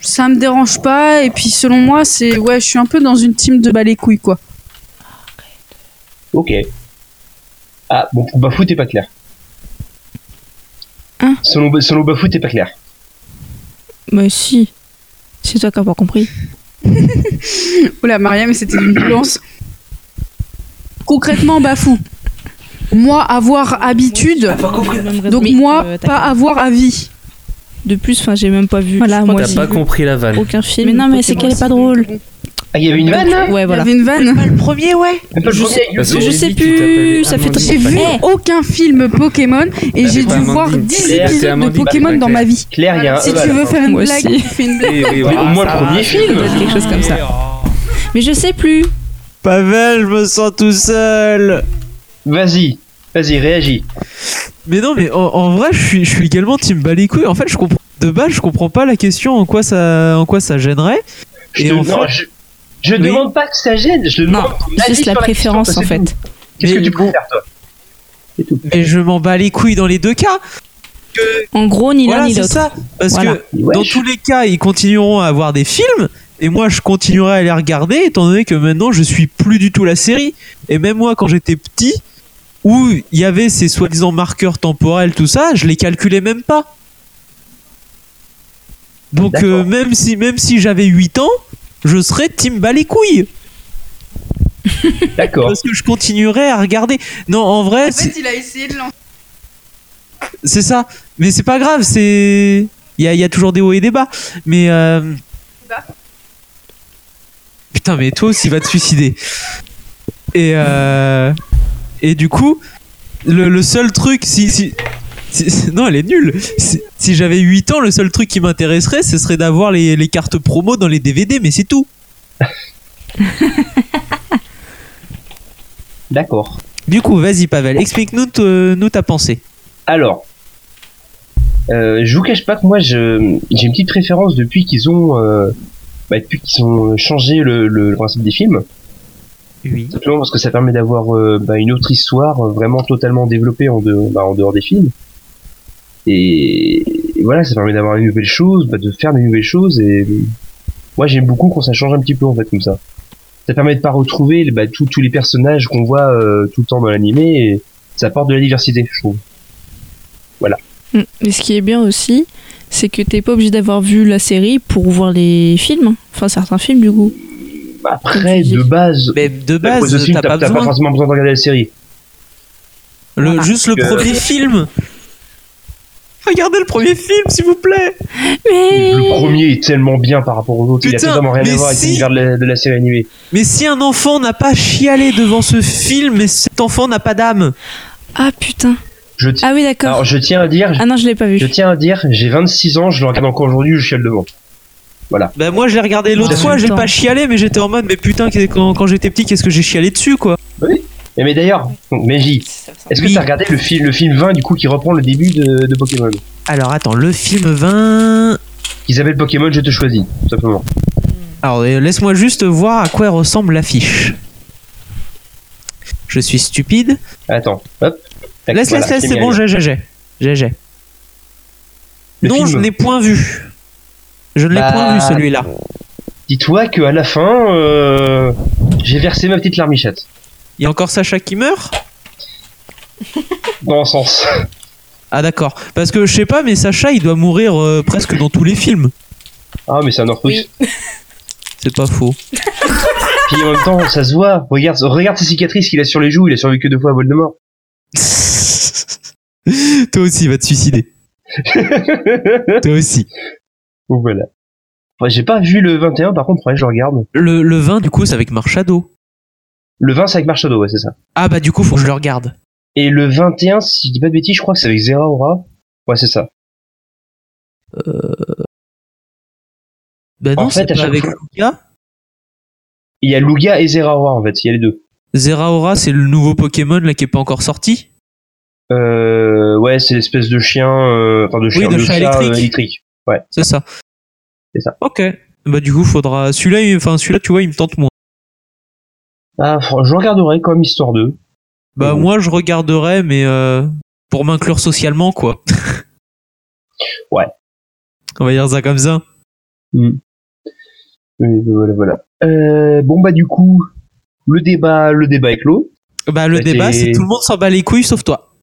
ça me dérange pas. Et puis selon moi, c'est ouais, je suis un peu dans une team de balai couilles quoi. Ok. Ah, bon, pour Bafou, t'es pas clair. Hein? Selon, selon Bafou, t'es pas clair. Mais si. C'est toi qui n'as pas compris. Oula, Maria, mais c'était une violence. Concrètement, Bafou. Moi, avoir habitude, donc Mais, moi, euh, pas avoir avis. De plus, enfin, j'ai même pas vu. Voilà, moi T'as pas compris la vanne. aucun film. Mais non, mais c'est qu'elle est pas drôle. Ah, il y avait une vanne là Ouais, Il y voilà. avait une vanne. Pas le premier, ouais. Le Je sais- Je sais plus, ça fait. J'ai vu Eh. aucun film Pokémon et j'ai dû voir 10 Claire, c'est épisodes de. Pokémon dans ma vie. Claire, il y a un Si E tu veux faire une blague, fais une blague. Au moins le premier film. Quelque chose comme ça. Mais je sais plus. Pavel, je me sens tout seul. Vas-y, vas-y, réagis. Mais non, mais en, en vrai, je suis, je suis également team Balikouille. En fait, je comprends. De base, je comprends pas la question en quoi ça, en quoi ça gênerait. Je Et te- en non, fait- je, je Oui. demande pas que ça gêne, je demande Non, juste la préférence question, en fait. Qu'est-ce que Mais- tu préfères toi tout. Mais je m'en bats les couilles dans les deux cas. En gros, ni l'un Voilà, ni c'est l'autre. ça. Parce Voilà. que Ouais, dans je- tous les cas, ils continueront à avoir des films. Et moi, je continuerai à les regarder, étant donné que maintenant, je suis plus du tout la série. Et même moi, quand j'étais petit, où il y avait ces soi-disant marqueurs temporels, tout ça, je les calculais même pas. Donc, euh, même si, même si j'avais 8 ans, je serais team bas les couilles. D'accord. Parce que je continuerai à regarder. Non, en vrai, En c'est- fait, il a essayé de lancer. c'est ça. Mais c'est pas grave, c'est. Il y a, il y a toujours des hauts et des bas. Mais. euh, Bas. Putain, mais toi aussi, va te suicider. Et. euh, Et du coup, le, le seul truc, si. si... si- Non, elle est nulle. Si, si j'avais 8 ans, le seul truc qui m'intéresserait, ce serait d'avoir les, les cartes promo dans les DVD, mais c'est tout. D'accord. Du coup, vas-y, Pavel, explique-nous nous ta pensée. Alors, euh, je vous cache pas que moi, j'ai une petite préférence depuis qu'ils ont, euh, bah, depuis qu'ils ont changé le, le, le principe des films. Oui. Simplement parce que ça permet d'avoir euh, bah, une autre histoire euh, vraiment totalement développée en dehors, bah, en dehors des films. Et, et voilà, ça permet d'avoir une nouvelle chose, bah, de faire des nouvelles choses. Et moi, j'aime beaucoup quand ça change un petit peu en fait comme ça. Ça permet de pas retrouver bah, tous tous les personnages qu'on voit euh, tout le temps dans l'animé. Et ça apporte de la diversité, je trouve. Mm. Et ce qui est bien aussi, c'est que t'es pas obligé d'avoir vu la série pour voir les films. Enfin, certains films, du coup. Après, de base, Mais de base, t'as pas forcément besoin de regarder la série. Le, juste le premier film. Regardez le premier film, s'il vous plaît. Mais. Le premier est tellement bien par rapport aux autres. il a totalement rien mais à voir avec si. l'univers de, la- de la série animée. Mais si un enfant n'a pas chialé devant ce film, mais cet enfant n'a pas d'âme. Ah putain. Je, ti- Ah oui, d'accord. Alors, je tiens à dire, Ah non, je l'ai pas vu. je tiens à dire, j'ai 26 ans, je le regarde encore aujourd'hui, je chiale devant. Ben moi je l'ai regardé l'autre Ah, fois, j'ai pas chialé, mais j'étais en mode mais putain quand, quand j'étais petit qu'est-ce que j'ai chialé dessus quoi. Et mais d'ailleurs, Meiji, est-ce que Oui. t'as regardé le film, le film 20 du coup qui reprend le début de, de Pokémon Alors attends, le film 20... Qui s'appelle Pokémon, je te choisis, tout simplement. Alors euh, laisse-moi juste voir à quoi ressemble l'affiche. Je suis stupide. Attends, hop. Laisse, voilà, laisse, c'est bon, j'ai, j'ai, j'ai. Non, film. je n'ai point vu. Je ne l'ai Bah, point vu celui-là. Dis-toi qu'à la fin, euh, j'ai versé ma petite larmichette. Il y a encore Sacha qui meurt? Dans le sens. Ah d'accord. Parce que je sais pas, mais Sacha il doit mourir euh, presque dans tous les films. Ah, mais c'est un Orcrux. C'est pas faux. Puis en même temps, ça se voit. Regarde, regarde ses cicatrices qu'il a sur les joues, il a survécu deux fois à Voldemort. Toi aussi, va te suicider. Toi aussi. Donc voilà. Ouais, j'ai pas vu le 21, par contre, ouais, je le regarde. Le, le 20, du coup, c'est avec Marshado. Le 20, c'est avec Marshado, ouais, c'est ça. Ah bah du coup, faut que je le regarde. Et le 21, si je dis pas de bêtises, je crois que c'est avec Zera Aura. Ouais, c'est ça. Bah non, En fait, c'est pas avec fois- Lugia. Il y a Lugia et Zera Aura, en fait, il y a les deux. Zeraora, c'est le nouveau Pokémon là qui est pas encore sorti. Euh, ouais, c'est l'espèce de chien, euh, enfin de chien, de de chat chat électrique. euh, électrique. Ouais. C'est ça. C'est ça. Ok. Bah du coup, faudra. Celui-là, il- enfin celui-là, tu vois, il me tente moins. Ah, je regarderai comme histoire 2. Bah moi, je regarderais, mais euh, pour m'inclure socialement, quoi. Ouais. On va dire ça comme ça. Oui, voilà, voilà. Euh, bon bah du coup, le débat, le débat est clos. Bah le Ok. débat, c'est tout le monde s'en bat les couilles sauf toi.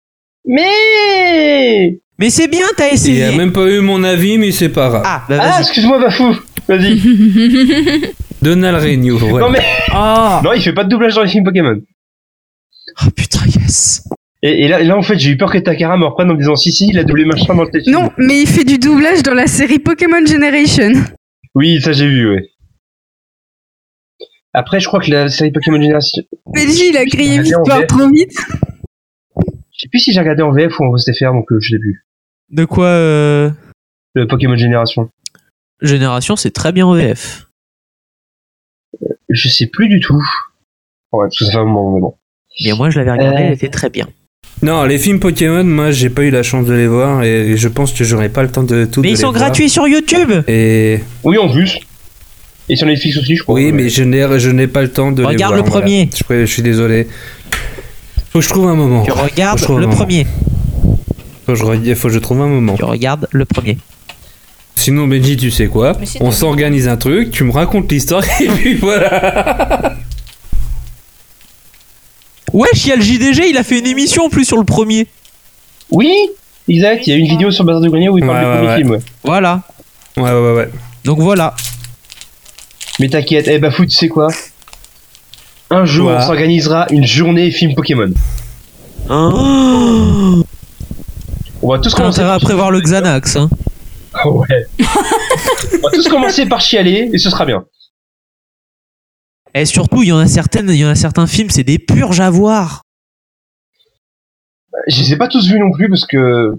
Mais Mais c'est bien, t'as Il essayé. a même pas eu mon avis, mais c'est pas grave. Ah, bah ah, vas-y. excuse-moi, Bafou. Vas-y. Donald Renew. Non mais Ah. non, il fait pas de doublage dans les films Pokémon. Oh putain, yes. Et, et là, et là, en fait, j'ai eu peur que Takara me reprenne en me disant si si, il a doublé machin dans le. Non, mais il fait du doublage dans la série Pokémon Generation. Oui, ça j'ai vu, ouais. Après, je crois que la série Pokémon Génération. Belgi, il a crié victoire VF. trop vite. Je sais plus si j'ai regardé en VF ou en VSTFR, donc euh, je l'ai vu. De quoi euh, Le Pokémon Génération. Génération, c'est très bien en VF. Je sais plus du tout. Ouais, parce que ça fait un moment, mais bon. Mais moi, je l'avais regardé, Euh. elle était très bien. Non, les films Pokémon, moi, j'ai pas eu la chance de les voir et je pense que j'aurais pas le temps de tout. Mais de ils les sont voir. gratuits sur YouTube Et Oui, en plus. Et sur Netflix aussi, je crois. oui, mais je n'ai je n'ai pas le temps de les Regarde voir. le voilà. premier. Je suis désolé. Faut que je trouve un moment. Tu regardes le moment. premier. Faut que je, re- faut que je trouve un moment. Tu regardes le premier. Sinon, Benji, tu sais quoi On s'organise un truc, tu me racontes l'histoire et puis voilà. Wesh, il y a le JDG, il a fait une émission en plus sur le premier. Oui, exact. Il y a une vidéo sur Bazar de Grenier où il parle Ouais, du premier ouais. film. ouais. Voilà. Ouais, ouais, ouais. ouais. Donc voilà. Mais t'inquiète, eh bah fou, tu sais quoi Un jour, on s'organisera une journée film Pokémon. Hein On va tous commencer à prévoir le Xanax. Hein. Ouais. on va tous commencer par chialer et ce sera bien. Et surtout, il y en a certaines, il y en a certains films, c'est des purges à voir. Je les ai pas tous vus non plus parce que.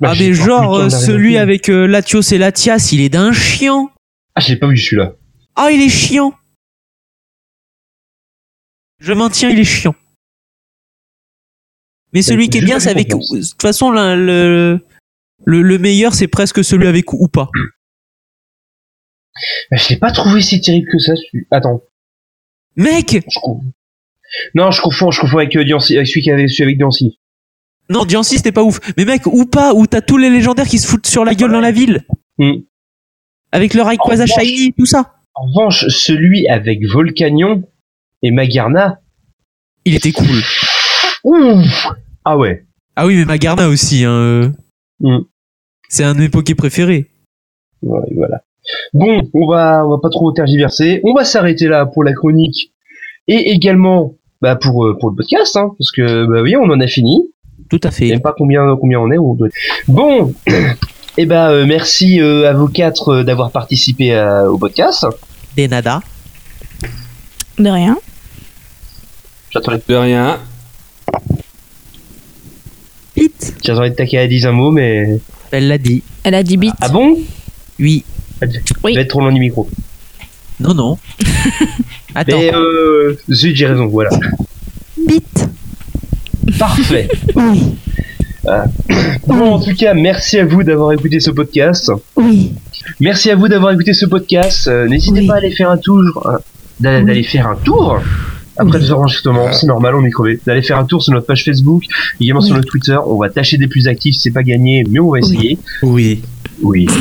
Bah, ah mais genre euh, celui avec euh, Latios et Latias, il est d'un chiant. Ah, je l'ai pas vu celui-là. Ah, il est chiant. Je maintiens, il est chiant. Mais celui qui est bien, c'est avec. De toute façon, le, le, le meilleur, c'est presque celui avec ou pas. Bah, je l'ai pas trouvé si terrible que ça. Attends. Mec Je. Non, je confonds, je confonds avec, euh, Diancy- avec celui qui avait celui avec Diancy. Non, Diancy, c'était pas ouf. Mais mec, ou pas, où t'as tous les légendaires qui se foutent sur la gueule dans la ville. Hmm. Avec le Rayquaza Shiny, tout ça. En revanche, celui avec Volcanion et Magarna. Il était cool. Ouf Ah ouais. Ah oui, mais Magarna aussi. Hein. euh. Hmm. C'est un de mes Poké préférés. Ouais, voilà. Bon, on va, on va pas trop tergiverser. On va s'arrêter là pour la chronique et également bah, pour euh, pour le podcast, hein, parce que bah oui, on en a fini. Tout à Je sais fait. même pas combien combien on est. On doit... Bon, et ben euh, merci euh, à vous quatre euh, d'avoir participé à- au podcast. Des nada. De rien. J'attends les... De rien. Vite. j'attends les taquer à 10 un mot, mais Elle l'a dit. Elle a 10 bits. ah bon? Oui. Oui. Va être trop loin du micro. Non, non. Attends. Mais euh, zut, j'ai raison. Voilà. Vite. Parfait. Oui. Bon, en tout cas, merci à vous d'avoir écouté ce podcast. Oui. Merci à vous d'avoir écouté ce podcast. Euh, N'hésitez Oui. pas à aller faire un tour, euh, d'a- d'aller faire un tour. Après deux enregistrements, c'est normal, on est crevé. D'aller faire un tour sur notre page Facebook, également sur notre Twitter. On va tâcher des plus actifs, c'est pas gagné, mais on va essayer. Oui. Oui.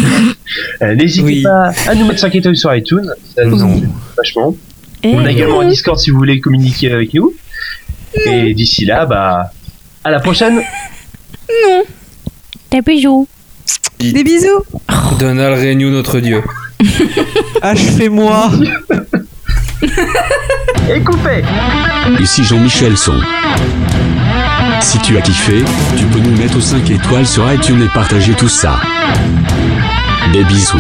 Euh, N'hésitez Oui. pas à nous mettre 5 étoiles sur iTunes, ça nous aide vachement. Et On a également un Discord si vous voulez communiquer avec nous. Et d'ici là, bah, à la prochaine. Des bisous. Des bisous. Donald Renew, notre dieu. Achevez-moi. Et Ici Jean-Michel Son. Si tu as kiffé, tu peux nous mettre 5 étoiles sur iTunes et partager tout ça. Des bisous.